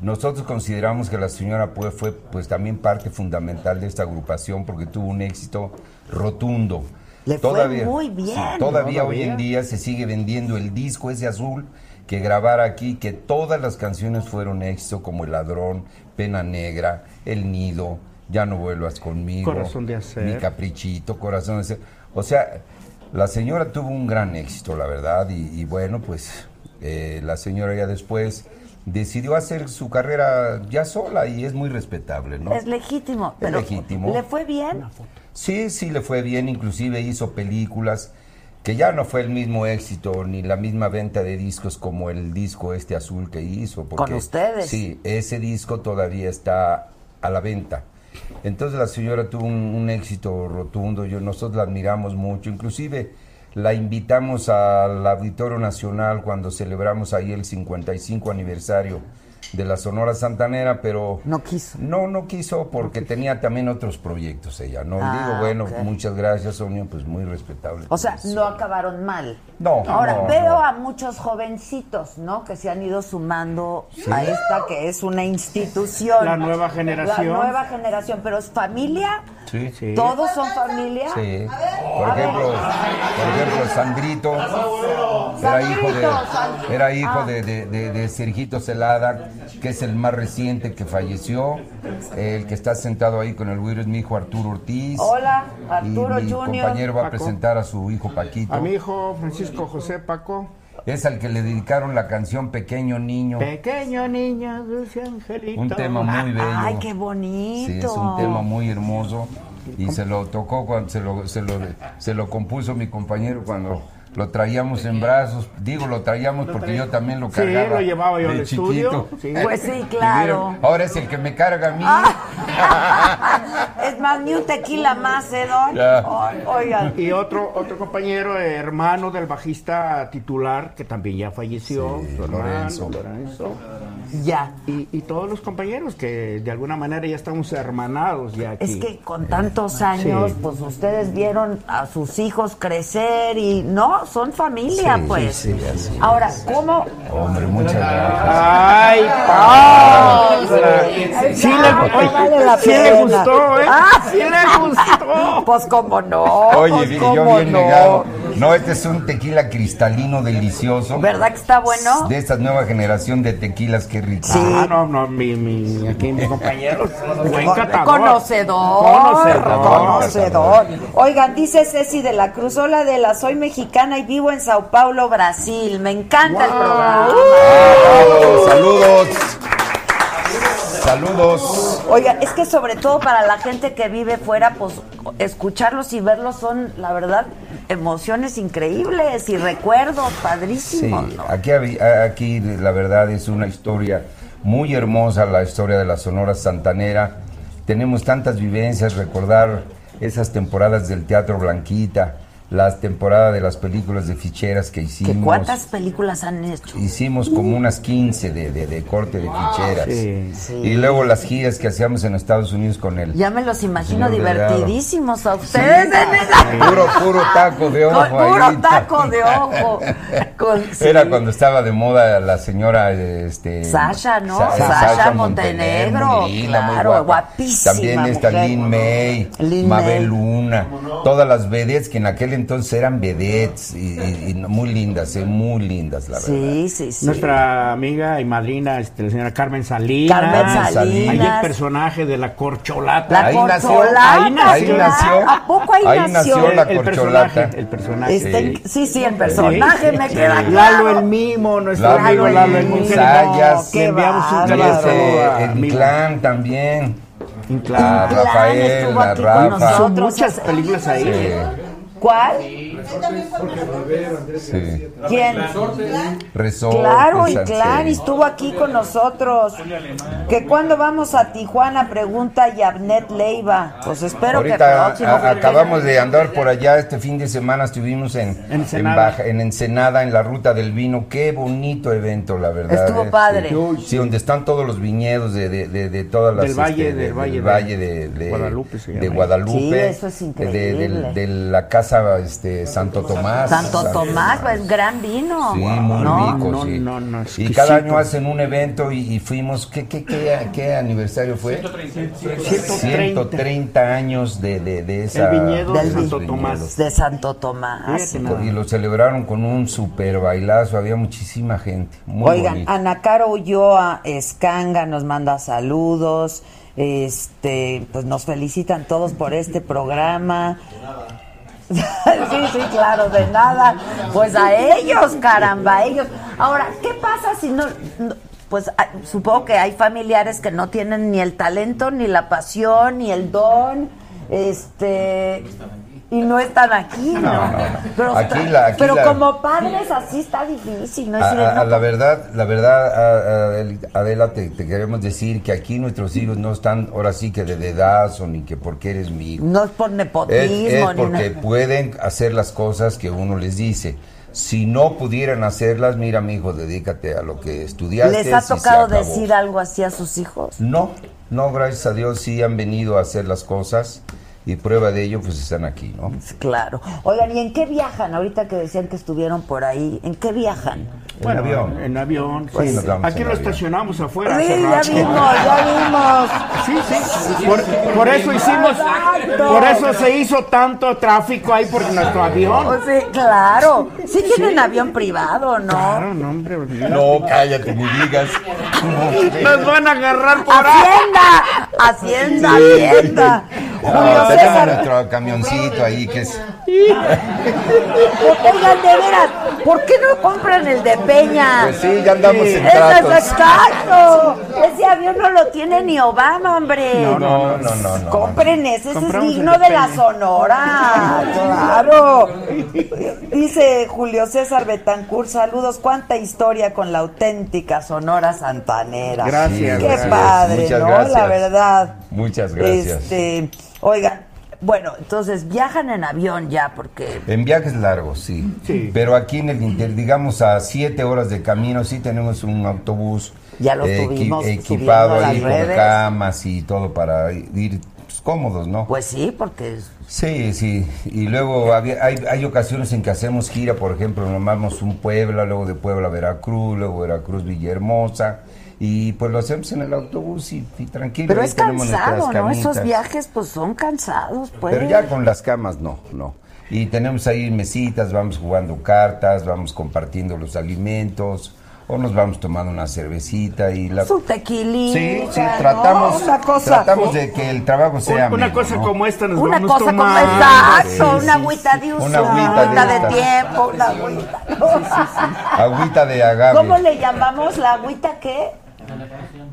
Nosotros consideramos que la señora pues, fue pues también parte fundamental de esta agrupación porque tuvo un éxito rotundo. Le fue muy bien. sí, todavía, hoy en día se sigue vendiendo el disco ese azul que grabara aquí, que todas las canciones fueron éxito como El Ladrón, Pena Negra, El Nido, Ya no vuelvas conmigo, Corazón de acero. Mi Caprichito, Corazón de acero. O sea, la señora tuvo un gran éxito, la verdad, y, y bueno, pues eh, la señora ya después decidió hacer su carrera ya sola y es muy respetable, ¿no? Es legítimo, Es pero legítimo. ¿le fue bien? Sí, sí le fue bien, inclusive hizo películas que ya no fue el mismo éxito ni la misma venta de discos como el disco este azul que hizo. Porque, Con ustedes. Sí, ese disco todavía está a la venta. Entonces la señora tuvo un, un éxito rotundo, yo, nosotros la admiramos mucho, inclusive la invitamos al Auditorio Nacional cuando celebramos ahí el 55 aniversario de la Sonora Santanera, pero... No quiso. No, no quiso porque tenía también otros proyectos ella, ¿no? Ah, Digo, bueno, ok. muchas gracias, Sonia, pues muy respetable. O sea, Pues, no acabaron mal. No, Ahora, no, veo no. a muchos jovencitos, ¿no? Que se han ido sumando a esta que es una institución. La nueva generación. La nueva generación, pero es familia. Sí, sí. ¿Todos son familia? Sí. Por ejemplo, por ejemplo, Sandrito era hijo de, Sandrito. era hijo Ah. de, de, de- de Sergito Celada, que es el más reciente que falleció. El que está sentado ahí con el güiro es mi hijo Arturo Ortiz. Hola, Y Arturo mi Junior. compañero va a presentar a su hijo Paquito. A mi hijo Francisco José Paco. Es al que le dedicaron la canción Pequeño Niño. Pequeño niño, dulce angelito. Un tema muy bello. Ay, qué bonito. Sí, es un tema muy hermoso y se lo tocó cuando se lo, se lo, se lo compuso mi compañero cuando lo traíamos en brazos. Digo, lo traíamos porque yo también lo Sí, cargaba. lo llevaba yo de al estudio, chiquito. sí. Pues sí, claro. miren, ahora es el que me carga a mí. es más, ni un tequila más, ¿eh, don? Ya. Ay, Oigan. Y otro otro compañero, hermano del bajista titular, que también ya falleció, Sí, Lorenzo. Lorenzo. Ya. Y, y todos los compañeros que de alguna manera ya estamos hermanados ya aquí. Es que con tantos años, Sí. pues ustedes vieron a sus hijos crecer y no, son familia, Sí, pues. sí, así Ahora, ¿cómo? Hombre, muchas gracias. ¡Ay, Paula! Sí le, vale la le gustó, ¿eh? Ah. Sí le gustó. Pues cómo no. Oye, pues, yo bien no. negado. No, este es un tequila cristalino delicioso. ¿Verdad que está bueno? De esta nueva generación de tequilas, qué rico. Sí. Ah, no, no, mi, mi, aquí mis compañeros. Buen catador. Conocedor, Conocedor. conocedor. Oigan, dice Ceci de la Cruz, hola de la soy mexicana y vivo en Sao Paulo, Brasil. Me encanta el programa. Saludos. Saludos. Oiga, es que sobre todo para la gente que vive fuera, pues escucharlos y verlos son, la verdad, emociones increíbles y recuerdos Sí, padrísimos. ¿no? aquí, aquí la verdad es una historia muy hermosa, la historia de la Sonora Santanera. Tenemos tantas vivencias, recordar esas temporadas del Teatro Blanquita, las temporadas de las películas de ficheras que ¿Que hicimos. ¿Cuántas películas han hecho? Hicimos como unas 15 de, de- de corte de ficheras. Sí. Sí. Y luego las giras que hacíamos en Estados Unidos con él. Ya me los imagino divertidísimos a ustedes. en esa- Puro, puro taco de ojo. Con puro ahí. taco de ojo. Con- sí. Era cuando estaba de moda la señora este Sasha, ¿no? Sa- Sasha Montenegro, muy linda, muy claro, guapísima También está mujer. Lin May, Lin Mabel May. Luna, todas las vedettes que en aquel entonces eran vedettes y, y- y muy lindas, eh, muy lindas la verdad. Sí, sí, sí. Nuestra amiga y madrina, este, la señora Carmen Salinas. Carmen Salinas. Ahí el personaje de la corcholata. La Ahí nació, corcholata, ahí nació. Ahí nació. ¿A poco ahí, Ahí nació la el corcholata. personaje, el personaje. Este- sí, sí, el personaje me Sí. queda claro. Lalo el mimo, nuestro Lalo amigo el Lalo el Mimo. Sayas, Le enviamos un saludo el Inclán también. Inclán. Rafael, estuvo a aquí con Rafa. nosotros. Muchas películas ahí. ¿Cuál? sí. ¿Quién? Resorte, Claro, y sí. estuvo aquí con nosotros. Que cuando vamos a Tijuana, pregunta Yabnet Leiva. Pues espero que Ahorita próximo. a- acabamos de andar por allá este fin de semana, estuvimos en en, Ensenada. Baja- en Ensenada, en la Ruta del Vino. Qué bonito evento, la verdad. Estuvo eh, padre. Sí, Sí, donde están todos los viñedos de, de, de, de todas las... Del valle, este, del valle de- valle de, de- Guadalupe se llama de. Guadalupe. Sí, eso es de- increíble. De, de la casa este, Santo Tomás. Santo San- Tomás, pues gran vino. Sí, muy ¿No? rico, No, sí. no, no, y cada año hacen un evento y, y fuimos, ¿qué, qué, qué, qué aniversario fue? 130. 130 años de, de, de esa... El viñedo de Santo viñedos. Tomás. De Santo Tomás. Y lo celebraron con un super bailazo, había muchísima gente. Muy Oigan, bonito. Ana Caro Ulloa Escanga nos manda saludos. Este, pues nos felicitan todos por este programa. sí, sí, claro, de nada. Pues a ellos, caramba, a ellos. Ahora, ¿qué pasa si no, no- pues ah, supongo que hay familiares que no tienen ni el talento, ni la pasión, ni el don, este y no están aquí, ¿no? No, no, no. Pero, Aquí la- aquí pero la- como padres así está difícil, ¿no? A- a- no, la verdad, la verdad, Adela, te, te queremos decir que aquí nuestros hijos no están ahora sí que de dedazo ni que porque eres mi hijo. No es por nepotismo Es, es porque pueden hacer las cosas que uno les dice. Si no pudieran hacerlas, mira, mi hijo, dedícate a lo que estudiaste. ¿Les ha tocado decir algo así a sus hijos? No, no, gracias a Dios sí han venido a hacer las cosas y prueba de ello, pues están aquí, ¿no? Claro. Oigan, ¿y en qué viajan? Ahorita que decían que estuvieron por ahí, ¿en qué viajan? Bueno, En avión. En avión. Pues sí. nos vamos Aquí en lo avión. estacionamos afuera. Sí, ya vimos, ya vimos. Sí, sí. Por, por eso hicimos. Exacto. Por eso se hizo tanto tráfico ahí por nuestro avión. Oh, sí, claro. Sí tienen avión privado, ¿no? Claro, no, hombre. No, cállate, ni digas. Nos van a agarrar por ahí. Hacienda, Hacienda, Hacienda. Julio No, tenemos nuestro camioncito ahí que es... oigan, de veras, ¿por qué no compran el de Peña? Pues sí, ya andamos en Eso tratos. es exacto. Ese avión no lo tiene ni Obama, hombre. No, no, no, no. no. Compren ese, ese es digno de de la. Sonora. Claro. Dice Julio César Betancourt, saludos. Cuánta historia con la auténtica Sonora Santanera. Gracias, Qué gracias. padre, Muchas ¿no? gracias. La verdad. Muchas gracias. Este, oigan, bueno, entonces viajan en avión ya porque En viajes largos, sí. Sí. Pero aquí en el Inter, digamos a siete horas de camino, sí tenemos un autobús Ya lo tuvimos equipado ahí con camas y todo para ir pues, cómodos, ¿no? pues sí, porque Sí, sí. Y luego había- hay, hay ocasiones en que hacemos gira, por ejemplo, nos vamos un Puebla, luego de Puebla a Veracruz, luego Veracruz Villahermosa. Y pues lo hacemos en el autobús y, y tranquilo. pero es cansado, ¿no? Esos viajes pues son cansados, pues. Pero ya con las camas no, no. Y tenemos ahí mesitas, vamos jugando cartas, vamos compartiendo los alimentos, o nos vamos tomando una cervecita y la... Su tequilita, Sí, sí, ¿no? tratamos, Una cosa. tratamos de que el trabajo sea Una cosa ¿no? como esta nos Una vamos cosa como tomando. exacto, Sí, una sí, agüita de uso, Una agüita agüita de de, tiempo, una agüita. Agüita de agave. ¿Cómo le llamamos la agüita qué?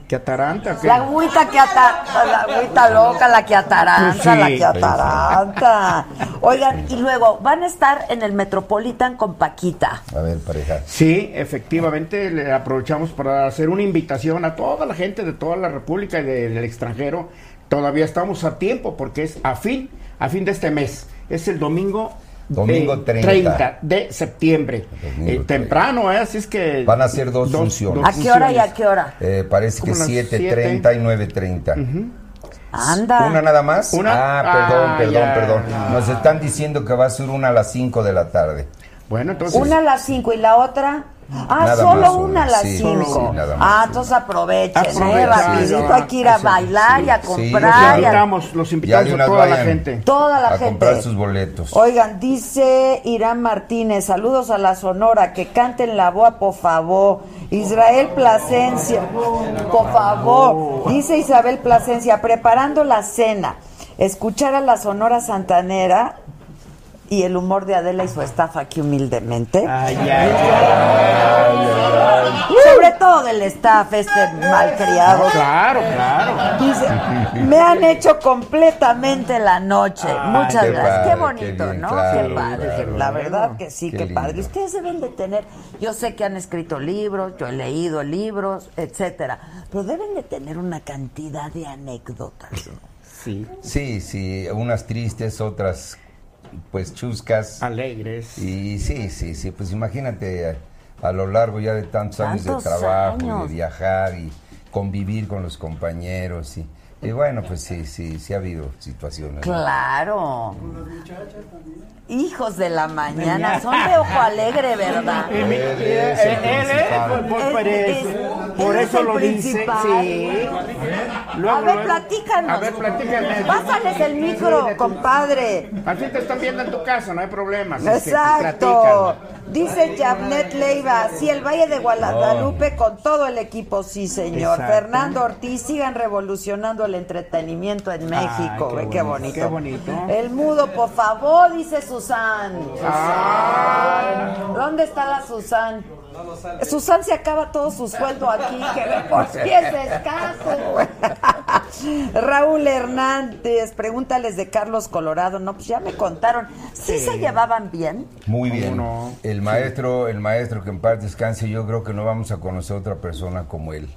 ¿Qué ataranta? ¿Qué? La agüita que ataranta, la agüita loca, la que ataranta, Pues sí. la que ataranta. Oigan, y luego van a estar en el Metropolitan con Paquita. A ver, pareja. Sí, efectivamente, le aprovechamos para hacer una invitación a toda la gente de toda la República y de- del extranjero. Todavía estamos a tiempo porque es a fin, a fin de este mes. Es el domingo. Domingo eh, 30. de septiembre. Eh, 30. temprano, ¿eh? Así es que. Van a ser dos funciones. ¿A qué hora y a qué hora? Eh, parece que Como las 7.30 y 9.30. Anda. ¿Una nada más? Una. Ah, perdón, Ah, perdón, ya. perdón. Nos están diciendo que va a ser una a las 5 de la tarde. Bueno, entonces. Una a las 5 y la otra. Ah, Nada solo más una una, a las sí, 5. sí, nada más ah, entonces aprovechen, ¿eh? Aprovechen, Rapidito hay que ir a bailar y a sí. comprar. Los y a- invitamos, los invitamos a toda la gente. Toda la a gente. comprar sus boletos. Oigan, dice Irán Martínez, saludos a la Sonora, que canten la boa, por favor. Israel Plasencia, por favor. Dice Isabel Plasencia, preparando la cena, escuchar a la Sonora Santanera y el humor de Adela y su estafa aquí humildemente. Ay, ay, Sobre todo del staff, este malcriado. Claro, claro. Dice, me han hecho completamente la noche. Muchas qué gracias. padre, qué qué bonito, bien, ¿no? claro, qué padre. claro. La verdad que sí, Qué qué, lindo. padre. Ustedes deben de tener, yo sé que han escrito libros, yo he leído libros, etcétera, pero deben de tener una cantidad de anécdotas. ¿no? Sí. Sí, sí, unas tristes, otras pues chuscas. Alegres. Y sí, sí, sí, pues imagínate a, a lo largo ya de tantos años de trabajo, y de viajar y convivir con los compañeros y, y bueno, pues sí, sí, sí ha habido situaciones. ¿no? Claro. Hijos de la mañana, son de ojo alegre, ¿verdad? Él es el él es, principal. por- por- por Es- eso, es- por él es eso el lo dice. principal. Sí. Luego, a ver, platícanos. A ver, platícame. Pásales el micro, compadre. Así te están viendo en tu casa, no hay problema. Exacto. Dice Javnet Leiva, sí, el Valle de Guadalupe con todo el equipo, sí, señor. Exacto. Fernando Ortiz, sigan revolucionando el entretenimiento en México. qué Ve qué bonito, bonito. qué bonito. El mudo, por favor, dice Susan. Susan. ¿Dónde está la Susan? Susan se acaba todo su sueldo aquí, que ve por si es escaso. Raúl Hernández, pregúntales de Carlos Colorado. No, pues ya me contaron. ¿Sí, se llevaban bien? Muy ¿Cómo bien. no? El maestro, el maestro que en paz descanse, yo creo que no vamos a conocer otra persona como él.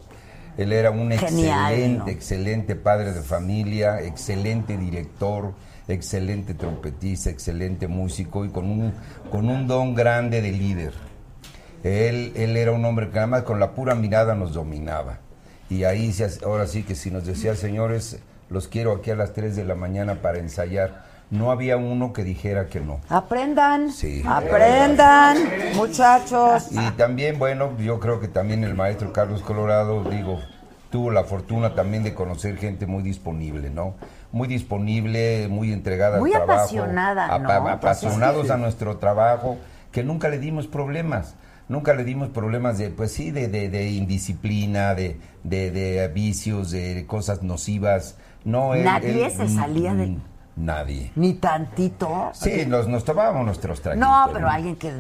Él era un Genial, excelente, ¿no? excelente padre de familia, excelente director, excelente trompetista, excelente músico y con un, con un don grande de líder. Él, él era un hombre que nada más con la pura mirada nos dominaba. Y ahí, se ahora sí que si nos decía, señores, los quiero aquí a las 3 de la mañana para ensayar, no había uno que dijera que no. Aprendan. Sí. Aprendan, muchachos. Y también, bueno, yo creo que también el maestro Carlos Colorado, digo, tuvo la fortuna también de conocer gente muy disponible, ¿no? Muy disponible, muy entregada Muy al trabajo. apasionada, ¿no? apa- apasionados a nuestro trabajo, que nunca le dimos problemas. Nunca le dimos problemas de, pues sí, de, de, de indisciplina, de, de, de vicios, de cosas nocivas. No, él- Nadie él- se salía de- mm, Nadie. Ni tantito. Sí, nos, nos tomábamos nuestros traguitos. No, pero alguien que.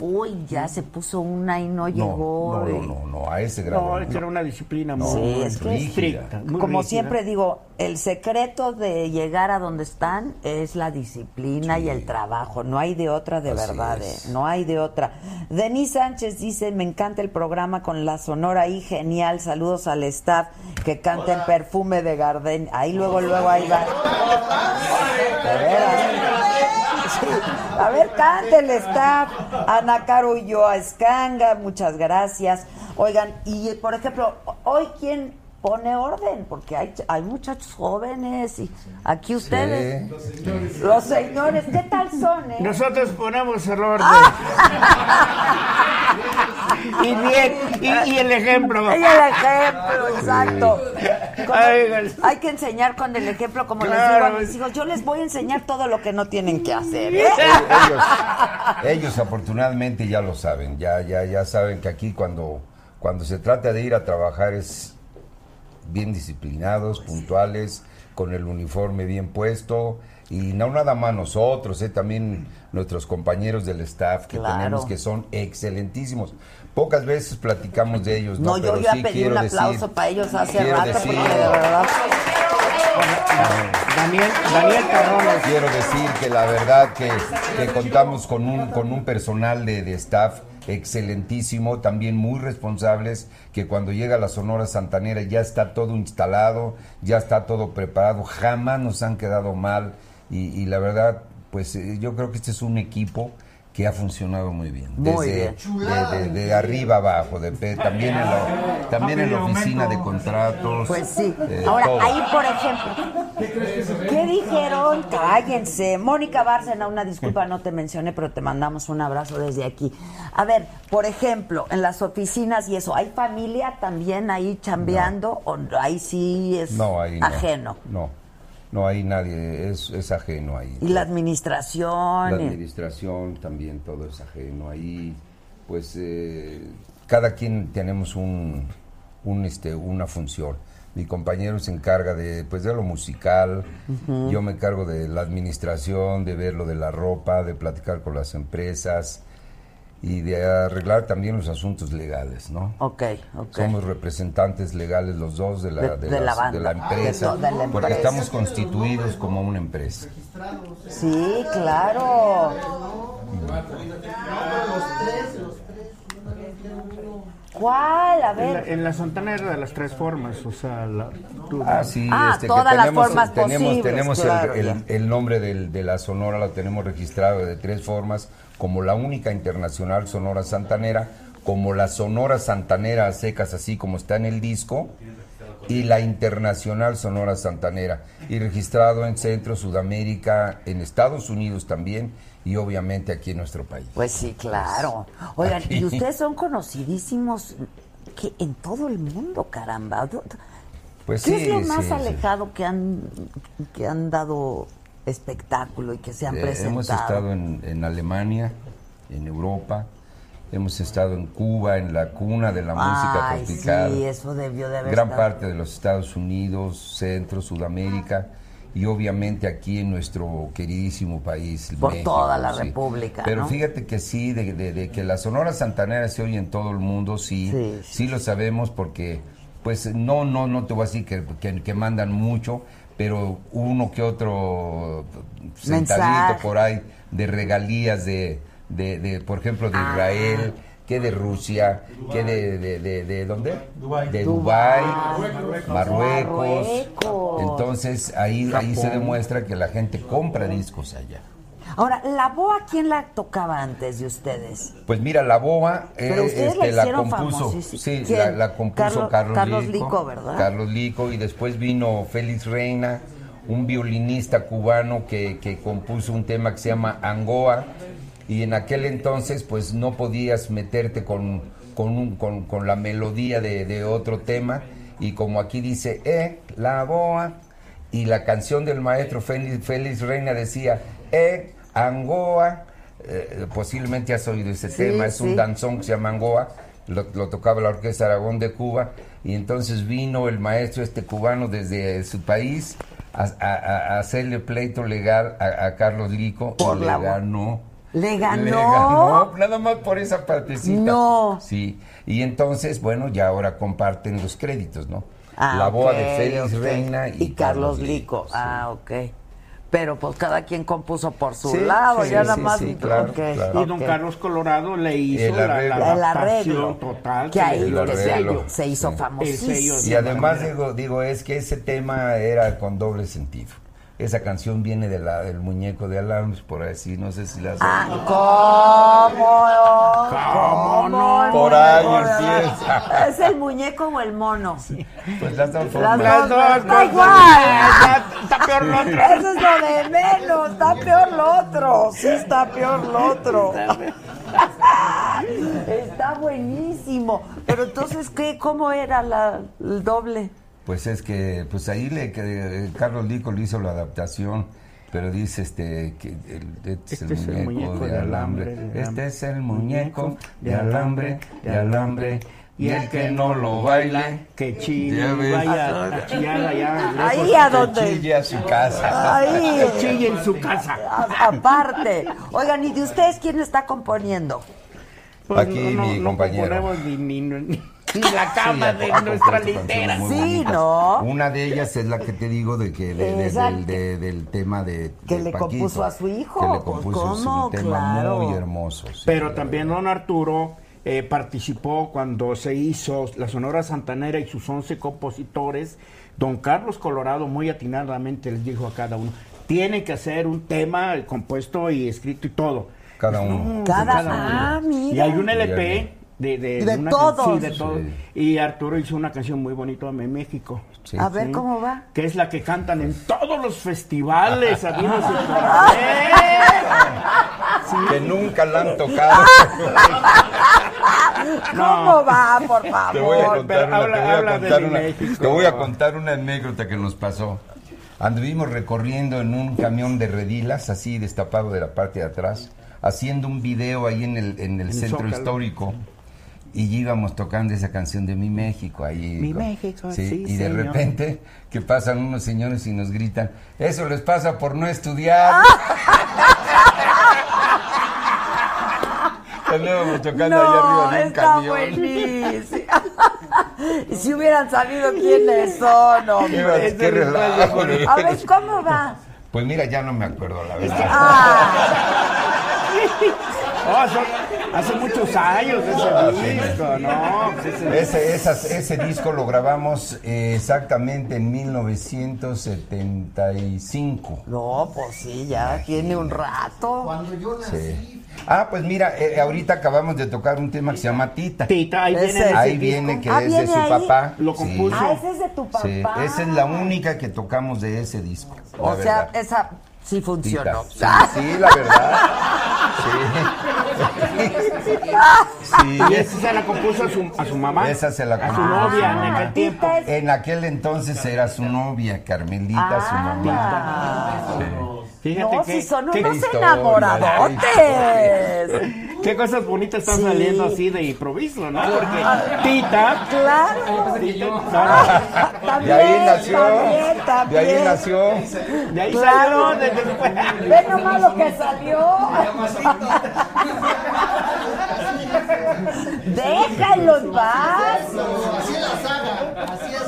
Uy, ya se puso una y no No, llegó. no, y- no, no, no, a ese grado. No, era una disciplina No, muy Sí, es que es estricta. muy Como rígida. siempre digo, el secreto de llegar a donde están es la disciplina y el trabajo. No hay de otra de Así verdad, eh, no hay de otra. Denis Sánchez dice, me encanta el programa con la sonora ahí, genial. Saludos al staff que canta en perfume de Gardén. Ahí luego, luego, ahí va. A ver, cante el staff. Ana Caro Ulloa Escanga, muchas gracias. Oigan, y por ejemplo, hoy quién pone orden, porque hay, hay muchachos jóvenes y aquí ustedes, los señores, ¿qué tal son? eh? Nosotros ponemos el orden. y bien, y, y el ejemplo. Hay el ejemplo, exacto. Hay que enseñar con el ejemplo, como les digo a mis hijos, yo les voy a enseñar todo lo que no tienen que hacer. ¿eh? ellos, ellos afortunadamente ya lo saben, ya, ya, ya saben que aquí cuando, cuando se trata de ir a trabajar es bien disciplinados, puntuales, con el uniforme bien puesto. Y no nada más nosotros, eh, también nuestros compañeros del staff que Claro. tenemos que son excelentísimos. Pocas veces platicamos de ellos, ¿no? No, yo Pero ya sí pedí quiero un aplauso decir- para ellos hace rato decir- porque de verdad. Daniel, Daniel Terrones. Quiero decir que la verdad que, que contamos con un, con un personal de, de staff excelentísimo, también muy responsables, que cuando llega la Sonora Santanera ya está todo instalado, ya está todo preparado, jamás nos han quedado mal. Y, y la verdad, pues eh, yo creo que este es un equipo que ha funcionado muy bien. Muy desde, bien. De, de- de arriba abajo, de, también en la, también en la oficina de contratos. Pues sí. eh, Ahora, todo. ahí, por ejemplo, ¿qué dijeron? Cállense. Mónica Bárcena, una disculpa, no te mencioné, pero te mandamos un abrazo desde aquí. A ver, por ejemplo, en las oficinas y eso, ¿hay familia también ahí chambeando? ¿O ahí sí es No, ahí no. ajeno? No, no hay nadie, es, es ajeno ahí. Y la administración. La administración también, todo es ajeno. Ahí, pues, eh, cada quien tenemos un, un, este, una función. Mi compañero se encarga de, pues, de lo musical, yo me encargo de la administración, de ver lo de la ropa, de platicar con las empresas y de arreglar también los asuntos legales, ¿no? Ok, ok. Somos representantes legales los dos de la, De- de de la las- de la empresa, la porque empresa. estamos constituidos como una empresa. Sí, claro. ¿Cuál? A En la, ver. en la Santanera de las tres formas, o sea, la, tú- Ah, sí, Ah, este, todas que las tenemos, formas tenemos, posibles, tenemos el- claro, el, el nombre del- de la Sonora, lo tenemos registrado de tres formas, como la única internacional Sonora Santanera, como la Sonora Santanera a secas, así como está en el disco, y la Internacional Sonora Santanera, y registrado en Centro, Sudamérica, en Estados Unidos también, y obviamente aquí en nuestro país. Pues sí, claro. Oigan, Aquí. y ustedes son conocidísimos que en todo el mundo, caramba. Pues ¿Qué sí, es lo más sí. alejado que han que han dado espectáculo y que se han Eh, presentado? hemos estado en, en Alemania, en Europa, hemos estado en Cuba, en la cuna de la música Ay, tropical. sí, eso debió de haber Gran estado. parte de los Estados Unidos, Centro, Sudamérica y obviamente aquí en nuestro queridísimo país. Por México, toda la sí. República, Pero ¿no? fíjate que sí, de, de- de que la Sonora Santanera se oye en todo el mundo, sí, Sí, sí, lo sabemos porque, pues no, no, no te voy a decir que, que, que mandan mucho, pero uno que otro sentadito Mensaje. por ahí de regalías de, de, de, por ejemplo, de Ah. Israel, que de Rusia, que de, de, de, de ¿dónde? Dubái. De Dubái. Marruecos. Marruecos. Entonces ahí, ahí se demuestra que la gente compra discos allá. Ahora, ¿la boa quién la tocaba antes de ustedes? Pues mira, la boa eh, Pero ustedes la este, la hicieron compuso, sí, la, la compuso Carlos- Carlos, Carlos Lico, Lico, ¿verdad? Carlos Lico y después vino Félix Reina, un violinista cubano que, que compuso un tema que se llama Angoa y en aquel entonces pues no podías meterte con, con, un- con, con la melodía de, de otro tema y como aquí dice, eh, la boa y la canción del maestro Félix, Félix Reina decía, eh, Angoa, eh, posiblemente has oído ese Sí, tema, es sí. un danzón que se llama Angoa, lo, lo tocaba la Orquesta Aragón de Cuba, y entonces vino el maestro este cubano desde su país a, a- a- a hacerle pleito legal a, a Carlos Lico, Por y le ganó. ¿Le ganó? Le ganó, nada más por esa partecita. No. Sí, y entonces, bueno, ya ahora comparten los créditos, ¿no? Ah, la boa de Félix. Reina y, y Carlos Lico. Ah, ok. Pero pues cada quien compuso por su Sí, lado, sí, ya sí, nada más. sí, claro. Y don. Carlos Colorado le hizo El la, la arreglo. El adaptación arreglo. total. Que ahí se, hizo Sí. famosísimo. Y además digo, digo, es que ese tema era con doble sentido. Esa canción viene de la, del muñeco de Alarms, por así, no sé si la Ah, ¿cómo? ¿Cómo no? Por ahí empieza. ¿Es el muñeco o el mono? Pues las dos Las formas. dos, dos está cosas. igual. Está, está peor lo otro. Eso es lo de menos, está peor lo otro. Sí, está peor lo otro. Está buenísimo. Pero entonces, ¿qué? ¿Cómo era la, el doble? Pues es que, pues ahí le, que, eh, Carlos Lico le hizo la adaptación, pero dice este que el, este es el, Este es el muñeco, muñeco de de alambre. alambre, de Este es el muñeco de alambre, de alambre, Y el que no lo baile, que chille, Ya ves. vaya a chillar allá. Ahí lejos. a donde- Chille a su casa. Ahí. Que chille en su casa. A- Aparte. Oigan, ¿y de ustedes quién está componiendo? Pues Aquí mi compañero. componemos Ni, ni, ni- ni la cama Sí, de nuestra litera. Sí. ¿no? Una de ellas es la que te digo de que de- de- Exacto. del, de- del tema de Que de le Paquito, compuso a su hijo. Que le compuso es ¿Cómo? un tema Claro. muy hermoso. sí. Pero también don Arturo eh, participó cuando se hizo la Sonora Santanera y sus 11 compositores. Don Carlos Colorado muy atinadamente les dijo a cada uno, tiene que hacer un tema compuesto y escrito y todo. Cada uno. No, Cada- uno. ah, mira. Y hay un Sí, LP de, de, De una todos. can- sí, de todos. Sí. Y Arturo hizo una canción muy bonita en México. Sí. A ver cómo va. Que es la que cantan en todos los festivales. Que nunca la han tocado. ¿Cómo va, por Te voy a favor? contar pero una, habla- te voy a habla de contar una- México. te voy a contar una anécdota que nos pasó. Anduvimos recorriendo en un camión de redilas, así destapado de la parte de atrás, haciendo un video ahí en el, en el En centro Zócalo. histórico. Y íbamos tocando esa canción de Mi México ahí. Mi México, sí, Y de señor. repente que pasan unos señores y nos gritan, eso les pasa por no estudiar. Andábamos tocando allá No, arriba de un está camión. si hubieran sabido quiénes son, hombre. Qué, qué relajo. A ver, ¿cómo va? Pues mira, ya no me acuerdo la verdad. Ah, Oh, son- hace muchos años Ah, ese sí. disco, ¿no? Pues ese- Ese, esas- ese disco lo grabamos eh, exactamente en 1975. no, pues sí, ya tiene un rato. Cuando yo nací, Sí. Ah, pues mira, eh, ahorita acabamos de tocar un tema que se llama Tita. Tita, ahí viene ese Ahí viene que Ah, es de ¿viene su ahí? papá. Lo Sí. compuso. Ah, ese es de tu papá. Sí, esa es la única que tocamos de ese disco. O sea, verdad. esa sí funcionó. Sí, sí, la verdad. Sí. Sí. Y esa se la compuso a su, a su mamá. Esa se la A su compuso. novia en Ah, aquel tiempo. En aquel entonces era su novia, Carmelita, su mamá. Ah. Fíjate No, que, si son qué- unos historia, enamoradotes. qué cosas bonitas están Sí. saliendo así de improviso, ¿no? Porque Tita, Claro. Tita, De ahí nació. También, también. De ahí nació. de ahí Claro. salió. Ve nomás lo que salió. Déjalo en paz.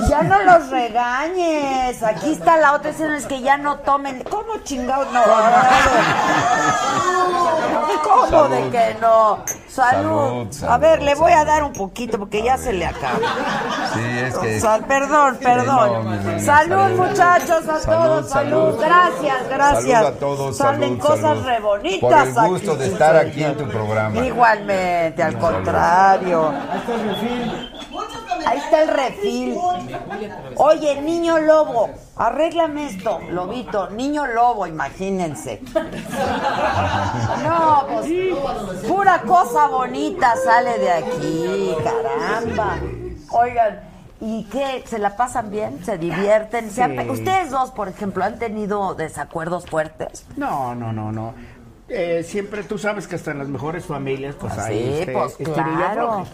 Ya no los regañes. Aquí está la otra escena, es que ya no tomen. ¿Cómo chingados no? ¿Cómo de que no? Salud. A ver, le voy a dar un poquito porque ya se le acaba. Sí, es que. Perdón, perdón. salud, muchachos, a todos, salud. Gracias, gracias. Salud a todos, Salen cosas re bonitas Por el gusto de estar aquí en tu programa. Igualmente, al contrario. Ahí está el refil. Oye, niño lobo, arréglame esto, lobito, niño lobo, imagínense. No, pues pura cosa bonita sale de aquí, caramba. Oigan, ¿y qué? ¿Se la pasan bien? ¿Se divierten? ¿Se han pe-. Ustedes dos, por ejemplo, han tenido desacuerdos fuertes. No, no, no, no. Eh, siempre tú sabes que hasta en las mejores familias, pues Ah, hay sí, este, pues, estirilla claro.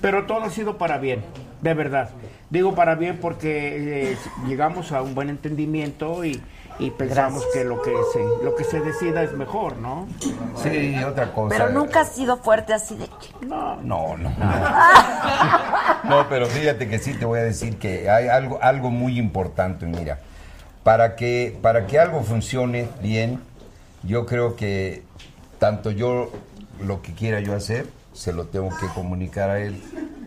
Pero todo ha sido para bien, de verdad. Digo para bien porque eh, llegamos a un buen entendimiento y, y pensamos Gracias. que lo que se lo que se decida es mejor, ¿no? Sí, otra cosa. Pero nunca ha sido fuerte así de... No, No, no, no. No, pero fíjate que sí te voy a decir que hay algo, algo muy importante, mira. Para que, para que algo funcione bien, yo creo que tanto yo lo que quiera yo hacer, se lo tengo que comunicar a él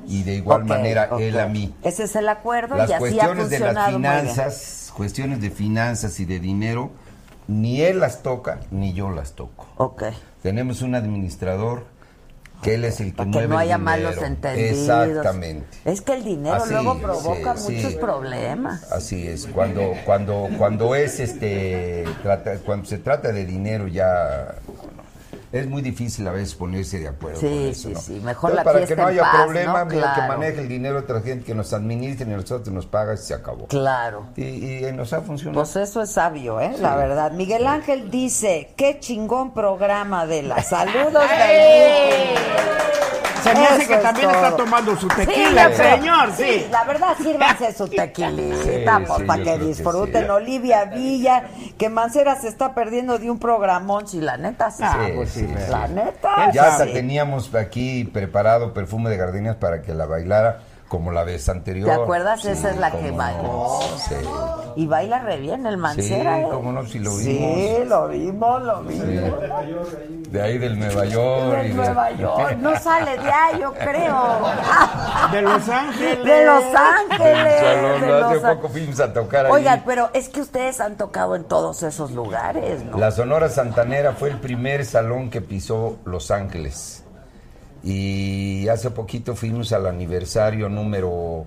y de igual manera él a mí. Ese es el acuerdo Las y así ha cuestiones de las finanzas, cuestiones de finanzas y de dinero, ni él las toca, ni yo las toco. Ok. Tenemos un administrador que él es el que Para que mueve no el haya dinero. malos entendidos. Exactamente. Es que el dinero Así, luego provoca sí, muchos sí. problemas. Así es. Cuando cuando cuando es este trata- cuando se trata de dinero ya es muy difícil a veces ponerse de acuerdo Sí, con eso, sí, ¿no? sí. Mejor Entonces, la para que no haya paz, problema, que maneje el dinero otra gente que nos administre y nosotros nos paga y se acabó. Claro. Y, y nos ha funcionado. Pues eso es sabio, ¿eh? La verdad. Miguel Ángel dice, qué chingón programa de la. Saludos. Se me hace que también todo. está tomando su tequila, señor, sí. La verdad, sírvanse su tequilita, Sí, pues, sí, para que disfruten. sí. Olivia Villa, que Mancera se está perdiendo de un programón, si la neta sí. Ah, pues sí, La neta. Ya hasta teníamos aquí preparado perfume de gardenias para que la bailara como la vez anterior. ¿Te acuerdas? Sí, Esa es la que bailó. no, Sí. Y baila re bien el Mancera. Sí, ¿eh? cómo no, si lo Sí, vimos. lo vimos, lo vimos. De ahí del Nueva York. y De de- Nueva York, no sale de ahí, yo creo. De Los Ángeles. De Los Ángeles. Salón, de hace Los poco fuimos a tocar ahí. Oigan, pero es que ustedes han tocado en todos esos lugares, ¿no? La Sonora Santanera fue el primer salón que pisó Los Ángeles. Y hace poquito fuimos al aniversario número,